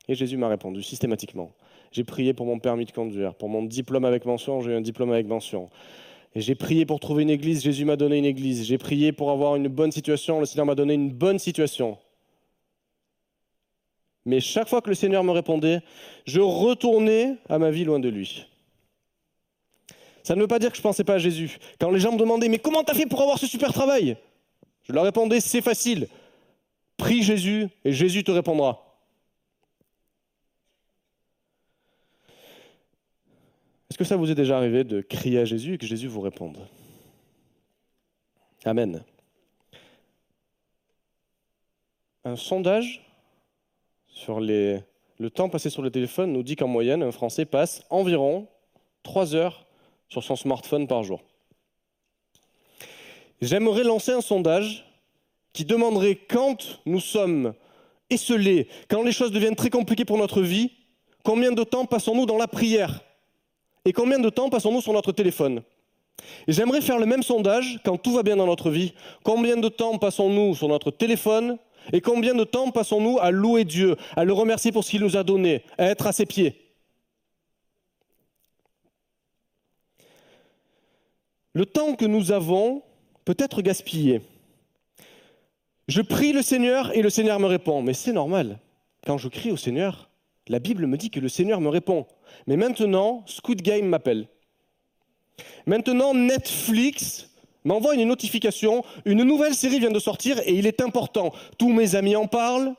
Speaker 4: et Jésus m'a répondu systématiquement. J'ai prié pour mon permis de conduire, pour mon diplôme avec mention, j'ai eu un diplôme avec mention. Et j'ai prié pour trouver une église, Jésus m'a donné une église. J'ai prié pour avoir une bonne situation, le Seigneur m'a donné une bonne situation. Mais chaque fois que le Seigneur me répondait, je retournais à ma vie loin de lui. Ça ne veut pas dire que je ne pensais pas à Jésus. Quand les gens me demandaient, mais comment tu as fait pour avoir ce super travail? Je leur répondais, c'est facile. Prie Jésus et Jésus te répondra. Est-ce que ça vous est déjà arrivé de crier à Jésus et que Jésus vous réponde? Amen. Un sondage sur le temps passé sur le téléphone nous dit qu'en moyenne, un Français passe environ 3 heures sur son smartphone par jour. J'aimerais lancer un sondage qui demanderait quand nous sommes esselés, quand les choses deviennent très compliquées pour notre vie, combien de temps passons-nous dans la prière? Et combien de temps passons-nous sur notre téléphone? J'aimerais faire le même sondage quand tout va bien dans notre vie. Combien de temps passons-nous sur notre téléphone et combien de temps passons-nous à louer Dieu, à le remercier pour ce qu'il nous a donné, à être à ses pieds? Le temps que nous avons peut être gaspillé. Je prie le Seigneur et le Seigneur me répond. Mais c'est normal. Quand je crie au Seigneur, la Bible me dit que le Seigneur me répond. Mais maintenant, Squid Game m'appelle. Maintenant, Netflix m'envoie une notification. Une nouvelle série vient de sortir et il est important. Tous mes amis en parlent.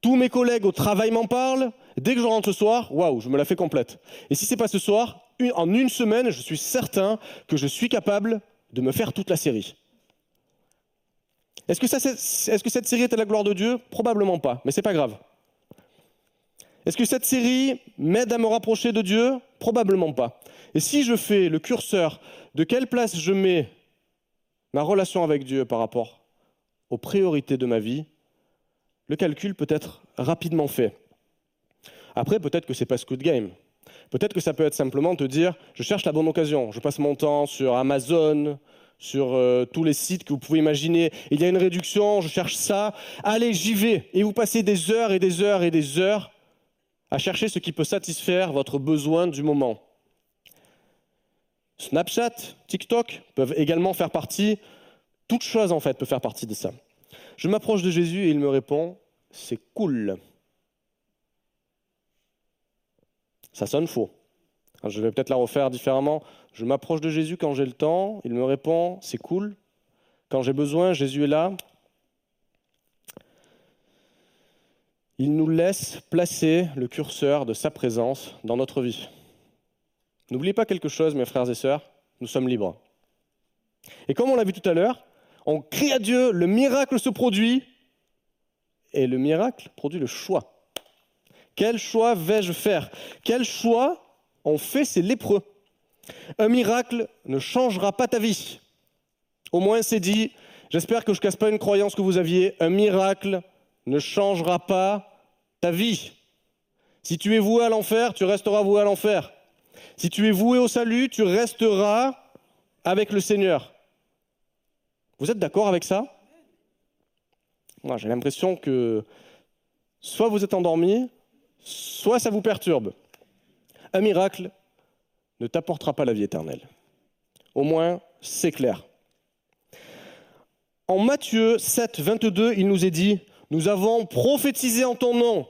Speaker 4: Tous mes collègues au travail m'en parlent. Dès que je rentre ce soir, waouh, je me la fais complète. Et si c'est pas ce soir, en une semaine, je suis certain que je suis capable de me faire toute la série. Est-ce que, cette série est à la gloire de Dieu? Probablement pas, mais c'est pas grave. Est-ce que cette série m'aide à me rapprocher de Dieu? Probablement pas. Et si je fais le curseur de quelle place je mets ma relation avec Dieu par rapport aux priorités de ma vie, le calcul peut être rapidement fait. Après, peut-être que c'est pas Squid Game. Peut-être que ça peut être simplement te dire, je cherche la bonne occasion. Je passe mon temps sur Amazon, sur euh, tous les sites que vous pouvez imaginer. Il y a une réduction, je cherche ça. Allez, j'y vais. Et vous passez des heures et des heures et des heures à chercher ce qui peut satisfaire votre besoin du moment. Snapchat, TikTok peuvent également faire partie, toute chose en fait peut faire partie de ça. Je m'approche de Jésus et il me répond, c'est cool. Ça sonne faux. Je vais peut-être la refaire différemment. Je m'approche de Jésus quand j'ai le temps, il me répond, c'est cool. Quand j'ai besoin, Jésus est là. Il nous laisse placer le curseur de sa présence dans notre vie. N'oubliez pas quelque chose, mes frères et sœurs, nous sommes libres. Et comme on l'a vu tout à l'heure, on crie à Dieu, le miracle se produit, et le miracle produit le choix. Quel choix vais-je faire? Quel choix ont fait ces lépreux? Un miracle ne changera pas ta vie. Au moins c'est dit, j'espère que je ne casse pas une croyance que vous aviez, un miracle ne changera pas ta vie. Si tu es voué à l'enfer, tu resteras voué à l'enfer. Si tu es voué au salut, tu resteras avec le Seigneur. Vous êtes d'accord avec ça? Moi, j'ai l'impression que soit vous êtes endormi, soit ça vous perturbe. Un miracle ne t'apportera pas la vie éternelle. Au moins, c'est clair. En Matthieu 7, 22, il nous est dit, nous avons prophétisé en ton nom.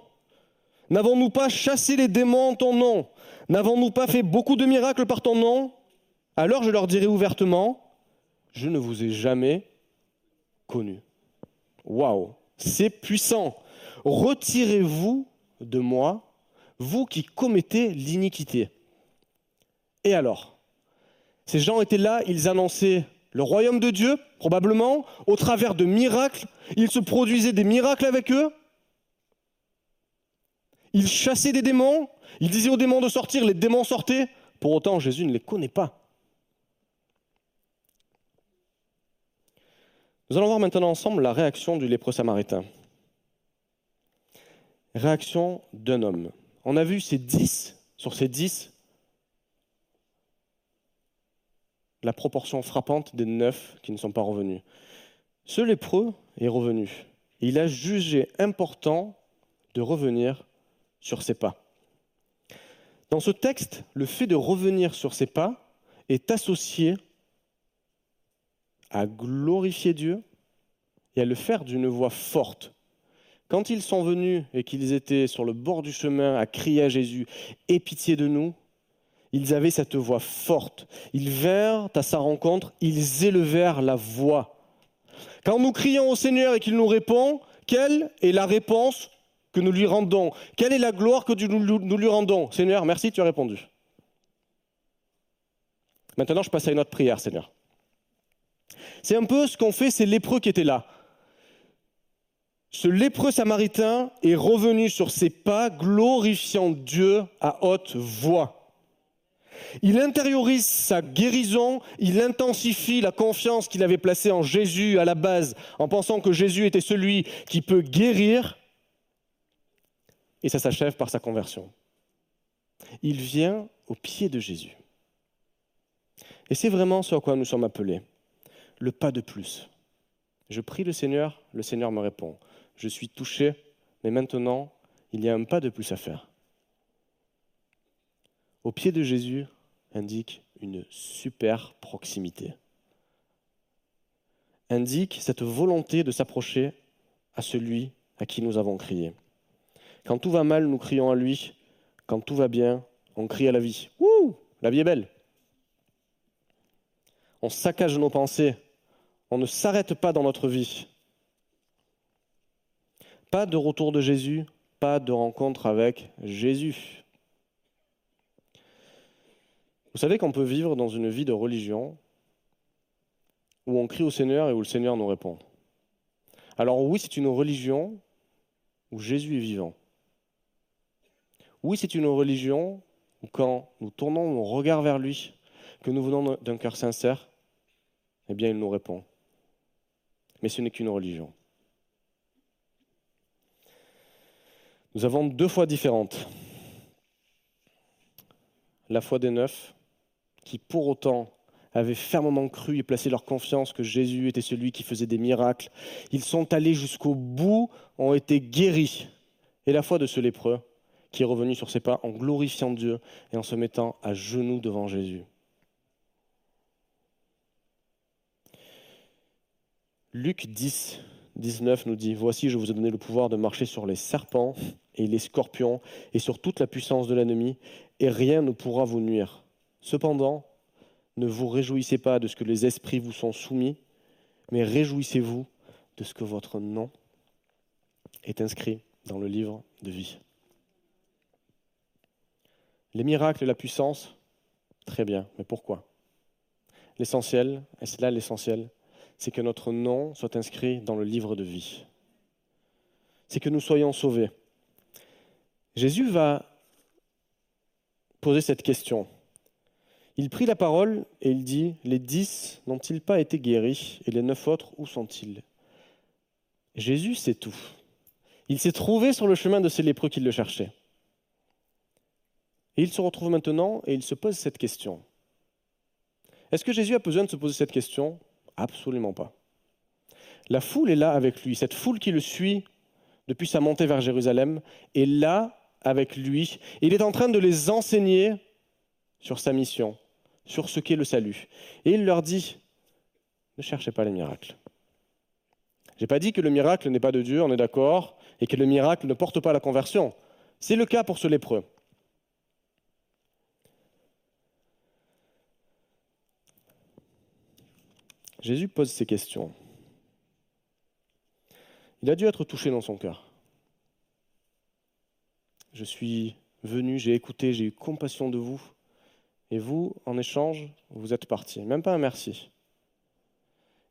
Speaker 4: N'avons-nous pas chassé les démons en ton nom? N'avons-nous pas fait beaucoup de miracles par ton nom? Alors je leur dirai ouvertement, je ne vous ai jamais connu. Waouh, c'est puissant. Retirez-vous de moi, vous qui commettez l'iniquité. Et alors? Ces gens étaient là, ils annonçaient le royaume de Dieu, probablement, au travers de miracles. Ils se produisaient des miracles avec eux. Ils chassaient des démons. Ils disaient aux démons de sortir, les démons sortaient. Pour autant, Jésus ne les connaît pas. Nous allons voir maintenant ensemble la réaction du lépreux samaritain réaction d'un homme. On a vu ces dix, sur ces dix, la proportion frappante des neuf qui ne sont pas revenus. Ce lépreux est revenu. Il a jugé important de revenir sur ses pas. Dans ce texte, le fait de revenir sur ses pas est associé à glorifier Dieu et à le faire d'une voix forte. Quand ils sont venus et qu'ils étaient sur le bord du chemin à crier à Jésus, Aie pitié de nous, ils avaient cette voix forte. Ils vinrent à sa rencontre, ils élevèrent la voix. Quand nous crions au Seigneur et qu'il nous répond, quelle est la réponse que nous lui rendons? Quelle est la gloire que nous lui rendons? Seigneur, merci, tu as répondu. Maintenant, je passe à une autre prière, Seigneur. C'est un peu ce qu'ont fait ces lépreux qui étaient là ce lépreux samaritain est revenu sur ses pas, glorifiant Dieu à haute voix. Il intériorise sa guérison, il intensifie la confiance qu'il avait placée en Jésus à la base, en pensant que Jésus était celui qui peut guérir, et ça s'achève par sa conversion. Il vient au pied de Jésus. Et c'est vraiment ce à quoi nous sommes appelés. Le pas de plus. Je prie le Seigneur, le Seigneur me répond. Je suis touché, mais maintenant, il y a un pas de plus à faire. Au pied de Jésus indique une super proximité. Indique cette volonté de s'approcher à celui à qui nous avons crié. Quand tout va mal, nous crions à lui. Quand tout va bien, on crie à la vie. Wouh La vie est belle. On saccage nos pensées. On ne s'arrête pas dans notre vie. Pas de retour de Jésus, pas de rencontre avec Jésus. Vous savez qu'on peut vivre dans une vie de religion où on crie au Seigneur et où le Seigneur nous répond. Alors oui, c'est une religion où Jésus est vivant. Oui, c'est une religion où quand nous tournons nos regards vers lui, que nous venons d'un cœur sincère, eh bien il nous répond. Mais ce n'est qu'une religion. Nous avons deux foi différentes. La foi des neufs, qui pour autant avaient fermement cru et placé leur confiance que Jésus était celui qui faisait des miracles. Ils sont allés jusqu'au bout, ont été guéris. Et la foi de ce lépreux, qui est revenu sur ses pas en glorifiant Dieu et en se mettant à genoux devant Jésus. Luc 10, 19 nous dit, Voici, je vous ai donné le pouvoir de marcher sur les serpents et les scorpions et sur toute la puissance de l'ennemi, et rien ne pourra vous nuire. Cependant, ne vous réjouissez pas de ce que les esprits vous sont soumis, mais réjouissez-vous de ce que votre nom est inscrit dans le livre de vie. Les miracles et la puissance, très bien, mais pourquoi? L'essentiel, et c'est là l'essentiel, c'est que notre nom soit inscrit dans le livre de vie. C'est que nous soyons sauvés. Jésus va poser cette question. Il prit la parole et il dit, Les dix n'ont-ils pas été guéris et les neuf autres, où sont-ils? Jésus sait tout. Il s'est trouvé sur le chemin de ces lépreux qui le cherchaient. Et il se retrouve maintenant et il se pose cette question. Est-ce que Jésus a besoin de se poser cette question? Absolument pas. La foule est là avec lui. Cette foule qui le suit depuis sa montée vers Jérusalem est là avec lui. Il est en train de les enseigner sur sa mission, sur ce qu'est le salut. Et il leur dit, ne cherchez pas les miracles. Je n'ai pas dit que le miracle n'est pas de Dieu, on est d'accord, et que le miracle ne porte pas la conversion. C'est le cas pour ce lépreux. Jésus pose ces questions. Il a dû être touché dans son cœur. Je suis venu, j'ai écouté, j'ai eu compassion de vous, et vous, en échange, vous êtes partis. Même pas un merci.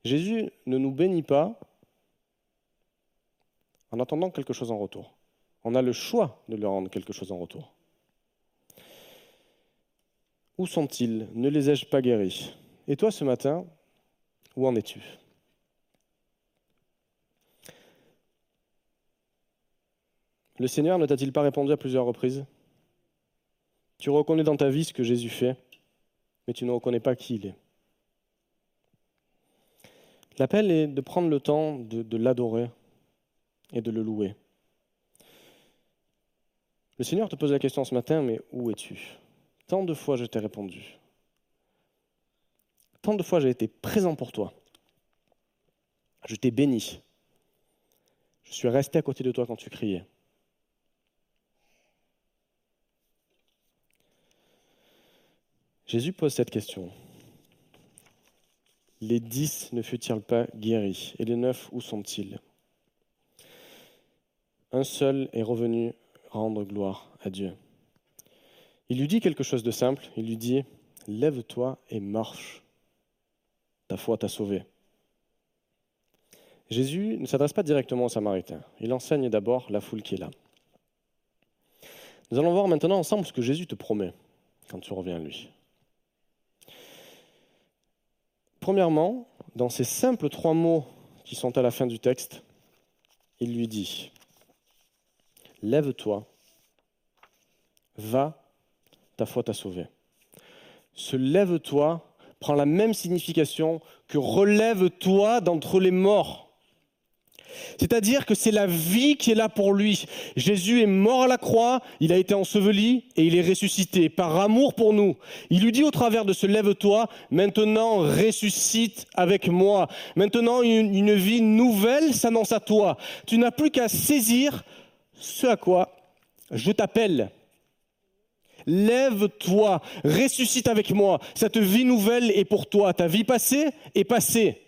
Speaker 4: Jésus ne nous bénit pas en attendant quelque chose en retour. On a le choix de leur rendre quelque chose en retour. Où sont-ils? Ne les ai-je pas guéris? Et toi, ce matin, où en es-tu? Le Seigneur ne t'a-t-il pas répondu à plusieurs reprises? Tu reconnais dans ta vie ce que Jésus fait, mais tu ne reconnais pas qui il est. L'appel est de prendre le temps de, l'adorer et de le louer. Le Seigneur te pose la question ce matin, mais où es-tu? Tant de fois je t'ai répondu. Tant de fois j'ai été présent pour toi. Je t'ai béni. Je suis resté à côté de toi quand tu criais. Jésus pose cette question. Les dix ne furent-ils pas guéris Et les neuf, où sont-ils? Un seul est revenu rendre gloire à Dieu. Il lui dit quelque chose de simple. Il lui dit, Lève-toi et marche ta foi t'a sauvé. Jésus ne s'adresse pas directement aux Samaritains. Il enseigne d'abord la foule qui est là. Nous allons voir maintenant ensemble ce que Jésus te promet quand tu reviens à lui. Premièrement, dans ces simples trois mots qui sont à la fin du texte, il lui dit, Lève-toi, va, ta foi t'a sauvé. Ce lève-toi prend la même signification que relève-toi d'entre les morts. C'est-à-dire que c'est la vie qui est là pour lui. Jésus est mort à la croix, il a été enseveli et il est ressuscité par amour pour nous. Il lui dit au travers de ce lève-toi, maintenant ressuscite avec moi. Maintenant une, une vie nouvelle s'annonce à toi. Tu n'as plus qu'à saisir ce à quoi je t'appelle. Lève-toi, ressuscite avec moi. Cette vie nouvelle est pour toi. Ta vie passée est passée.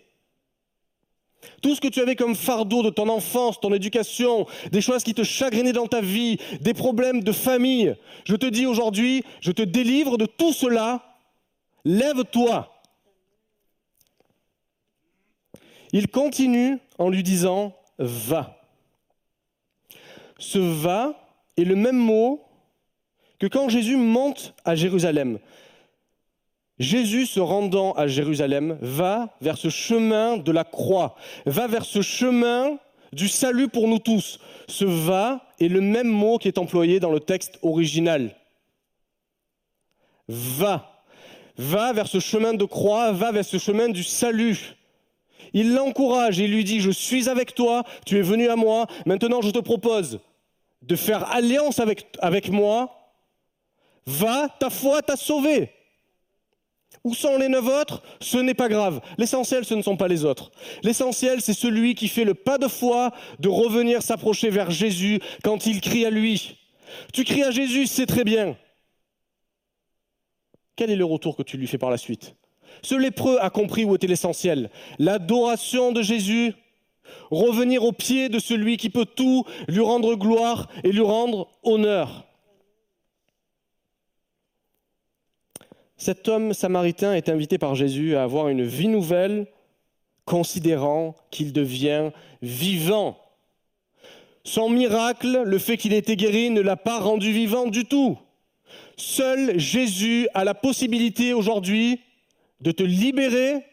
Speaker 4: Tout ce que tu avais comme fardeau de ton enfance, ton éducation, des choses qui te chagrinaient dans ta vie, des problèmes de famille, je te dis aujourd'hui, je te délivre de tout cela. Lève-toi. Il continue en lui disant, va. Ce va est le même mot que quand Jésus monte à Jérusalem. Jésus se rendant à Jérusalem va vers ce chemin de la croix, va vers ce chemin du salut pour nous tous. Ce va est le même mot qui est employé dans le texte original. Va. Va vers ce chemin de croix, va vers ce chemin du salut. Il l'encourage et lui dit, je suis avec toi, tu es venu à moi, maintenant je te propose de faire alliance avec, avec moi. Va, ta foi t'a sauvé. Où sont les neuf autres? Ce n'est pas grave. L'essentiel, ce ne sont pas les autres. L'essentiel, c'est celui qui fait le pas de foi de revenir s'approcher vers Jésus quand il crie à lui. Tu cries à Jésus, c'est très bien. Quel est le retour que tu lui fais par la suite? Ce lépreux a compris où était l'essentiel. L'adoration de Jésus, revenir au pied de celui qui peut tout, lui rendre gloire et lui rendre honneur. Cet homme samaritain est invité par Jésus à avoir une vie nouvelle, considérant qu'il devient vivant. Son miracle, le fait qu'il ait été guéri, ne l'a pas rendu vivant du tout. Seul Jésus a la possibilité aujourd'hui de te libérer,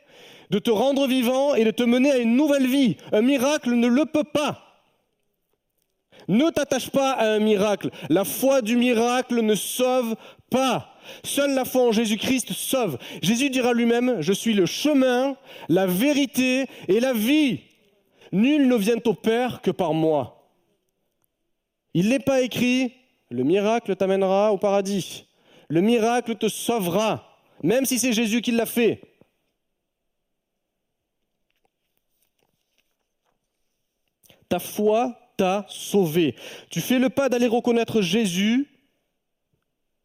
Speaker 4: de te rendre vivant et de te mener à une nouvelle vie. Un miracle ne le peut pas. Ne t'attache pas à un miracle. La foi du miracle ne sauve pas. Seule la foi en Jésus-Christ sauve. Jésus dira lui-même, je suis le chemin, la vérité et la vie. Nul ne vient au Père que par moi. Il n'est pas écrit, le miracle t'amènera au paradis. Le miracle te sauvera, même si c'est Jésus qui l'a fait. Ta foi t'a sauvé. Tu fais le pas d'aller reconnaître Jésus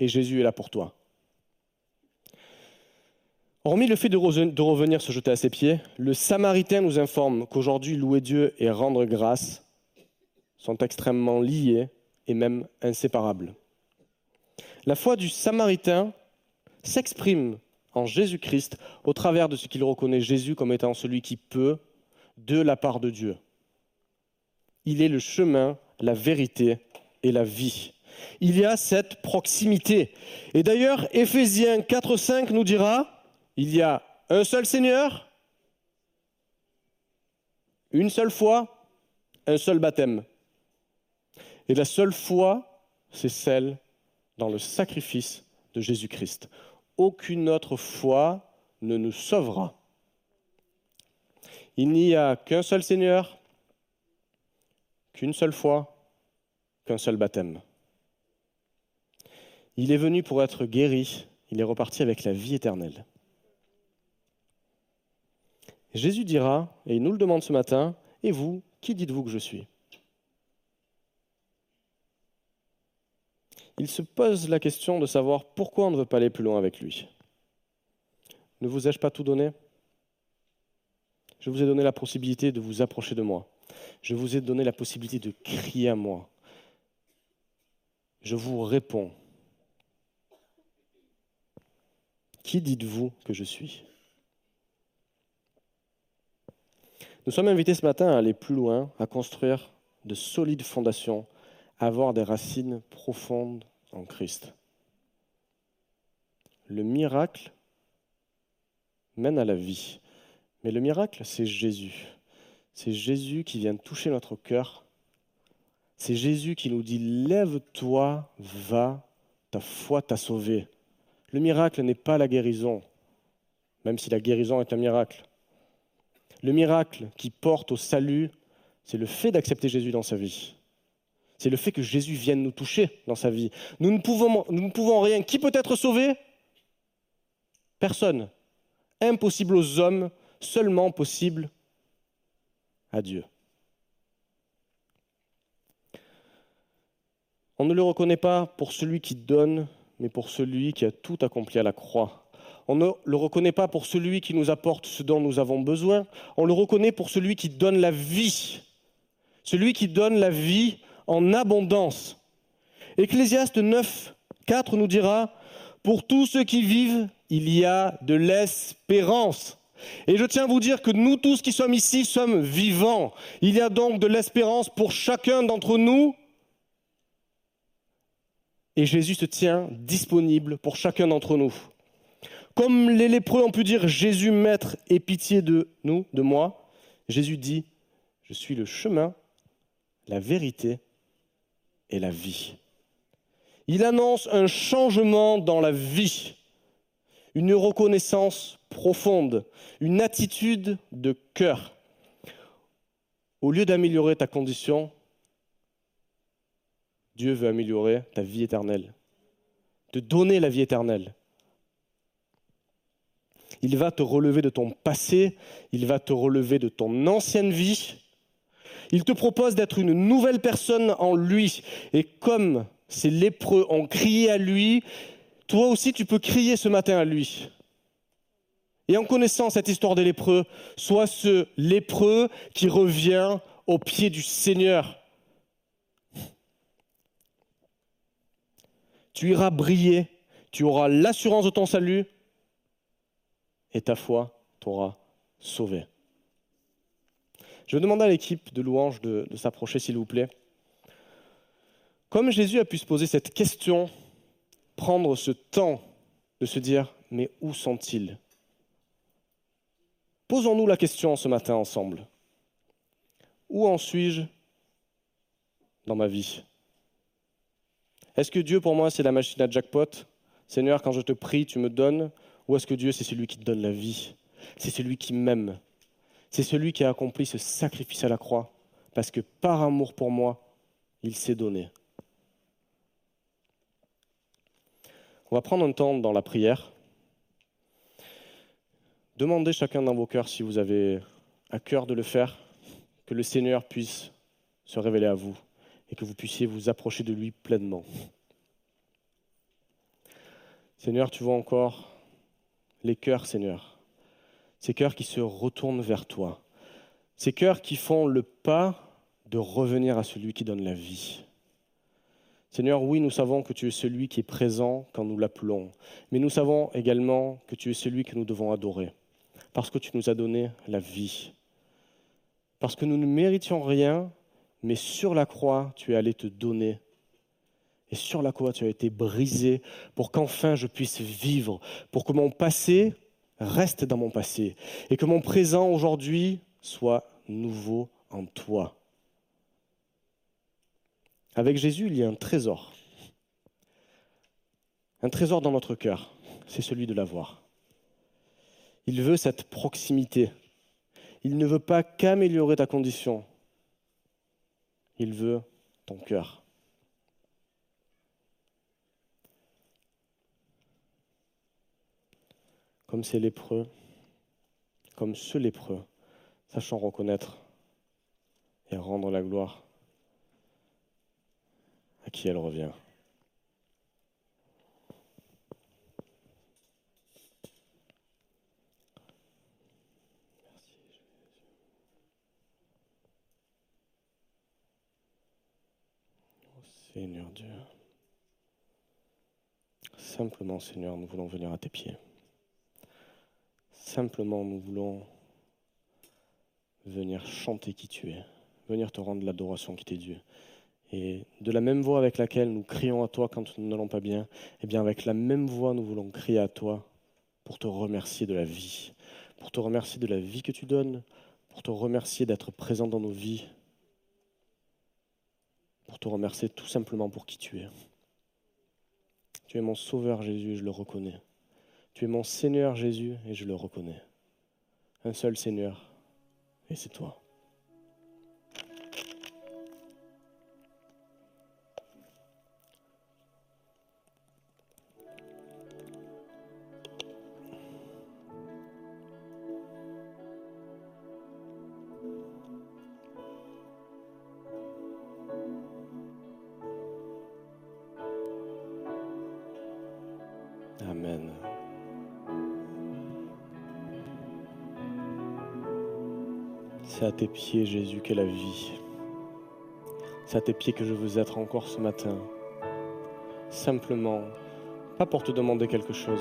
Speaker 4: et Jésus est là pour toi. Hormis le fait de, revenir se jeter à ses pieds, le Samaritain nous informe qu'aujourd'hui, louer Dieu et rendre grâce sont extrêmement liés et même inséparables. La foi du Samaritain s'exprime en Jésus-Christ au travers de ce qu'il reconnaît Jésus comme étant celui qui peut de la part de Dieu. Il est le chemin, la vérité et la vie il y a cette proximité. Et d'ailleurs, Éphésiens 4, 5 nous dira, il y a un seul Seigneur, une seule foi, un seul baptême. Et la seule foi, c'est celle dans le sacrifice de Jésus-Christ. Aucune autre foi ne nous sauvera. Il n'y a qu'un seul Seigneur, qu'une seule foi, qu'un seul baptême. Il est venu pour être guéri, il est reparti avec la vie éternelle. Jésus dira, et il nous le demande ce matin, Et vous, qui dites-vous que je suis? Il se pose la question de savoir pourquoi on ne veut pas aller plus loin avec lui. Ne vous ai-je pas tout donné? Je vous ai donné la possibilité de vous approcher de moi. Je vous ai donné la possibilité de crier à moi. Je vous réponds. Qui dites-vous que je suis? Nous sommes invités ce matin à aller plus loin, à construire de solides fondations, à avoir des racines profondes en Christ. Le miracle mène à la vie. Mais le miracle, c'est Jésus. C'est Jésus qui vient toucher notre cœur. C'est Jésus qui nous dit, lève-toi, va, ta foi t'a sauvé. Le miracle n'est pas la guérison, même si la guérison est un miracle. Le miracle qui porte au salut, c'est le fait d'accepter Jésus dans sa vie. C'est le fait que Jésus vienne nous toucher dans sa vie. Nous ne pouvons, rien. Qui peut être sauvé? Personne. Impossible aux hommes, seulement possible à Dieu. On ne le reconnaît pas pour celui qui donne, mais pour celui qui a tout accompli à la croix. On ne le reconnaît pas pour celui qui nous apporte ce dont nous avons besoin. On le reconnaît pour celui qui donne la vie. Celui qui donne la vie en abondance. Ecclésiaste 9, 4 nous dira, Pour tous ceux qui vivent, il y a de l'espérance. Et je tiens à vous dire que nous tous qui sommes ici sommes vivants. Il y a donc de l'espérance pour chacun d'entre nous. Et Jésus se tient disponible pour chacun d'entre nous. Comme les lépreux ont pu dire Jésus, maître, aie pitié de nous, de moi, Jésus dit, je suis le chemin, la vérité et la vie. Il annonce un changement dans la vie, une reconnaissance profonde, une attitude de cœur. Au lieu d'améliorer ta condition, Dieu veut améliorer ta vie éternelle, te donner la vie éternelle. Il va te relever de ton passé, il va te relever de ton ancienne vie. Il te propose d'être une nouvelle personne en lui. Et comme ces lépreux ont crié à lui, toi aussi tu peux crier ce matin à lui. Et en connaissant cette histoire des lépreux, sois ce lépreux qui revient au pied du Seigneur. Tu iras briller, tu auras l'assurance de ton salut et ta foi t'aura sauvé. Je vais demander à l'équipe de louange de, de s'approcher, s'il vous plaît. Comme Jésus a pu se poser cette question, prendre ce temps de se dire, mais où sont-ils? Posons-nous la question ce matin ensemble. Où en suis-je dans ma vie? Est-ce que Dieu pour moi c'est la machine à jackpot? Seigneur, quand je te prie, tu me donnes? Ou est-ce que Dieu c'est celui qui te donne la vie? C'est celui qui m'aime. C'est celui qui a accompli ce sacrifice à la croix. Parce que par amour pour moi, il s'est donné. On va prendre un temps dans la prière. Demandez chacun dans vos cœurs si vous avez à cœur de le faire, que le Seigneur puisse se révéler à vous et que vous puissiez vous approcher de lui pleinement. Seigneur, tu vois encore les cœurs, Seigneur, ces cœurs qui se retournent vers toi, ces cœurs qui font le pas de revenir à celui qui donne la vie. Seigneur, oui, nous savons que tu es celui qui est présent quand nous l'appelons, mais nous savons également que tu es celui que nous devons adorer parce que tu nous as donné la vie. Parce que nous ne méritions rien, mais sur la croix, tu es allé te donner. Et sur la croix, tu as été brisé pour qu'enfin je puisse vivre, pour que mon passé reste dans mon passé et que mon présent aujourd'hui soit nouveau en toi. Avec Jésus, il y a un trésor. Un trésor dans notre cœur, c'est celui de l'avoir. Il veut cette proximité. Il ne veut pas qu'améliorer ta condition. Il veut ton cœur. Comme ces lépreux, comme ce lépreux, sachant reconnaître et rendre la gloire à qui elle revient. Seigneur Dieu. Simplement, Seigneur, nous voulons venir à tes pieds. Simplement, nous voulons venir chanter qui tu es, venir te rendre l'adoration qui t'est due. Et de la même voix avec laquelle nous crions à toi quand nous n'allons pas bien, eh bien avec la même voix nous voulons crier à toi pour te remercier de la vie, pour te remercier de la vie que tu donnes, pour te remercier d'être présent dans nos vies, pour te remercier tout simplement pour qui tu es. Tu es mon Sauveur Jésus et je le reconnais.
Speaker 2: Tu es mon Seigneur Jésus et je le reconnais. Un seul Seigneur et c'est toi. tes pieds, Jésus, qu'est la vie. C'est à tes pieds que je veux être encore ce matin. Simplement, pas pour te demander quelque chose,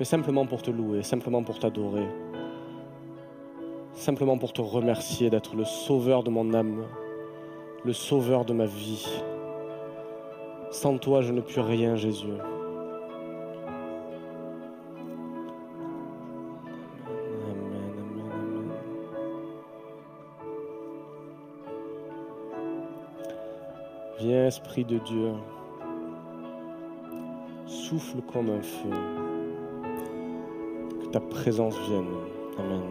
Speaker 2: mais simplement pour te louer, simplement pour t'adorer, simplement pour te remercier d'être le sauveur de mon âme, le sauveur de ma vie. Sans toi, je ne puis rien, Jésus. Esprit de Dieu, souffle comme un feu. Que ta présence vienne. Amen.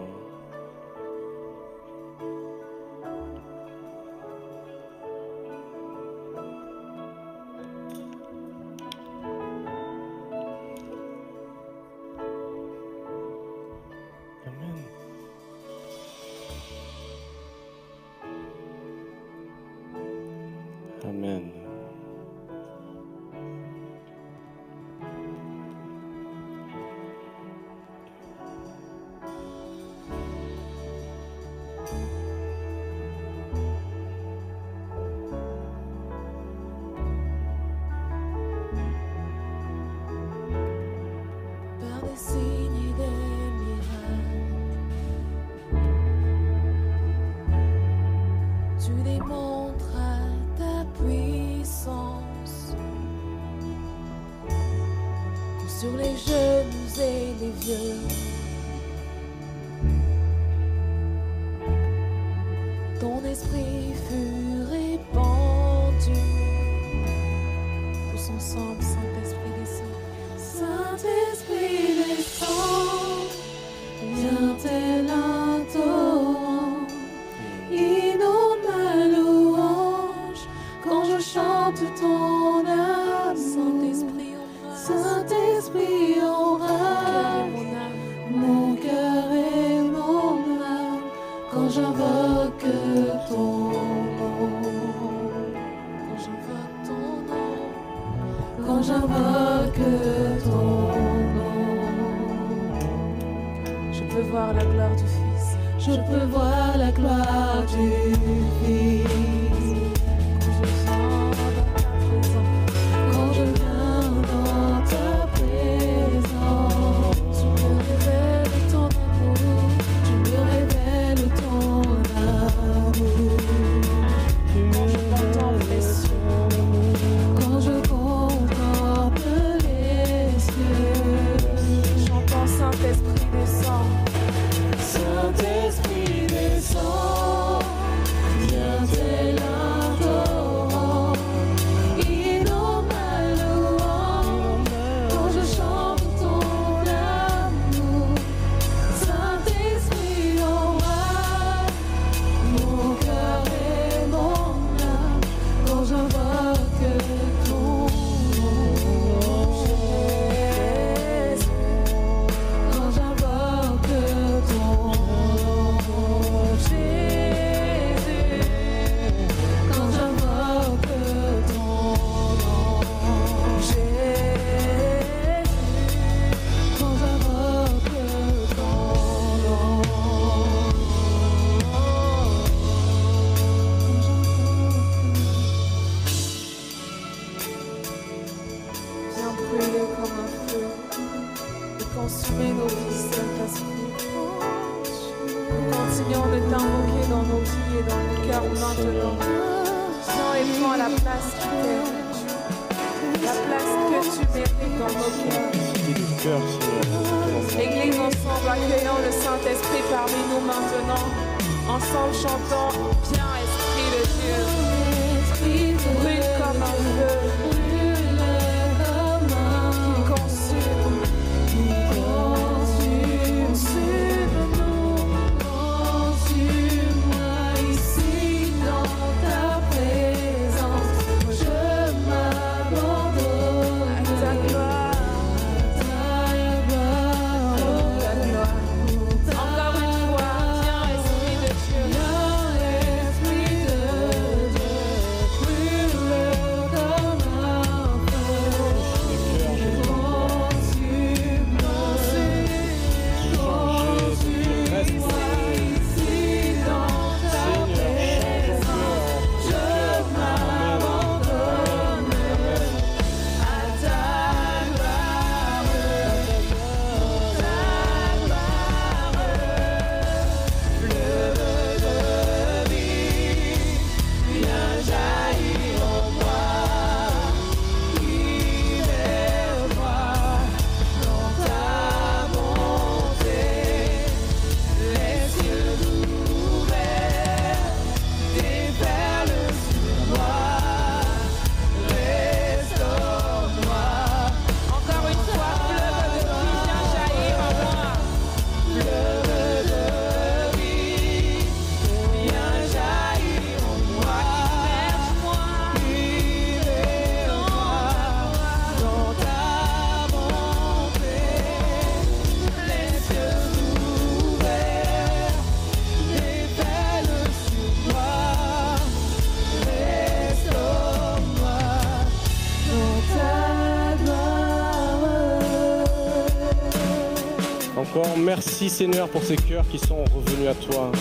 Speaker 4: Merci Seigneur pour ces cœurs qui sont revenus à toi.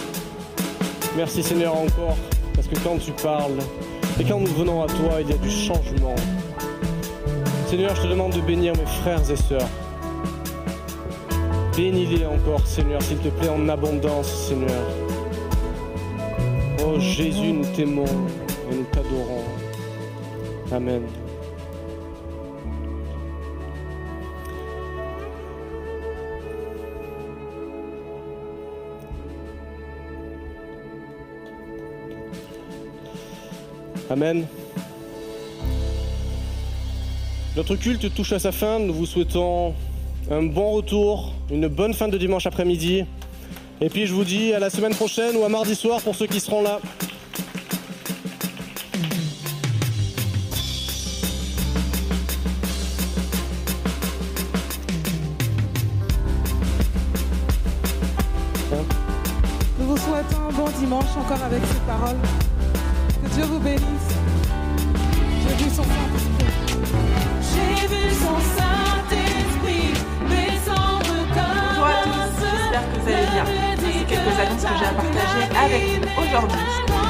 Speaker 4: Merci Seigneur encore, parce que quand tu parles et quand nous venons à toi, il y a du changement. Seigneur, je te demande de bénir mes frères et sœurs. Bénis-les encore, Seigneur, s'il te plaît, en abondance, Seigneur. Oh Jésus, nous t'aimons et nous t'adorons. Amen. Amen. Notre culte touche à sa fin. Nous vous souhaitons un bon retour, une bonne fin de dimanche après-midi. Et puis je vous dis à la semaine prochaine ou à mardi soir pour ceux qui seront là.
Speaker 2: Nous vous souhaitons un bon dimanche encore avec ces paroles. Dieu vous bénisse. J'ai vu son Saint-Esprit.
Speaker 5: J'ai vu son Saint-Esprit descendre
Speaker 1: Bonjour à tous, j'espère que vous allez bien. Voici quelques annonces que j'ai à partager avec vous aujourd'hui.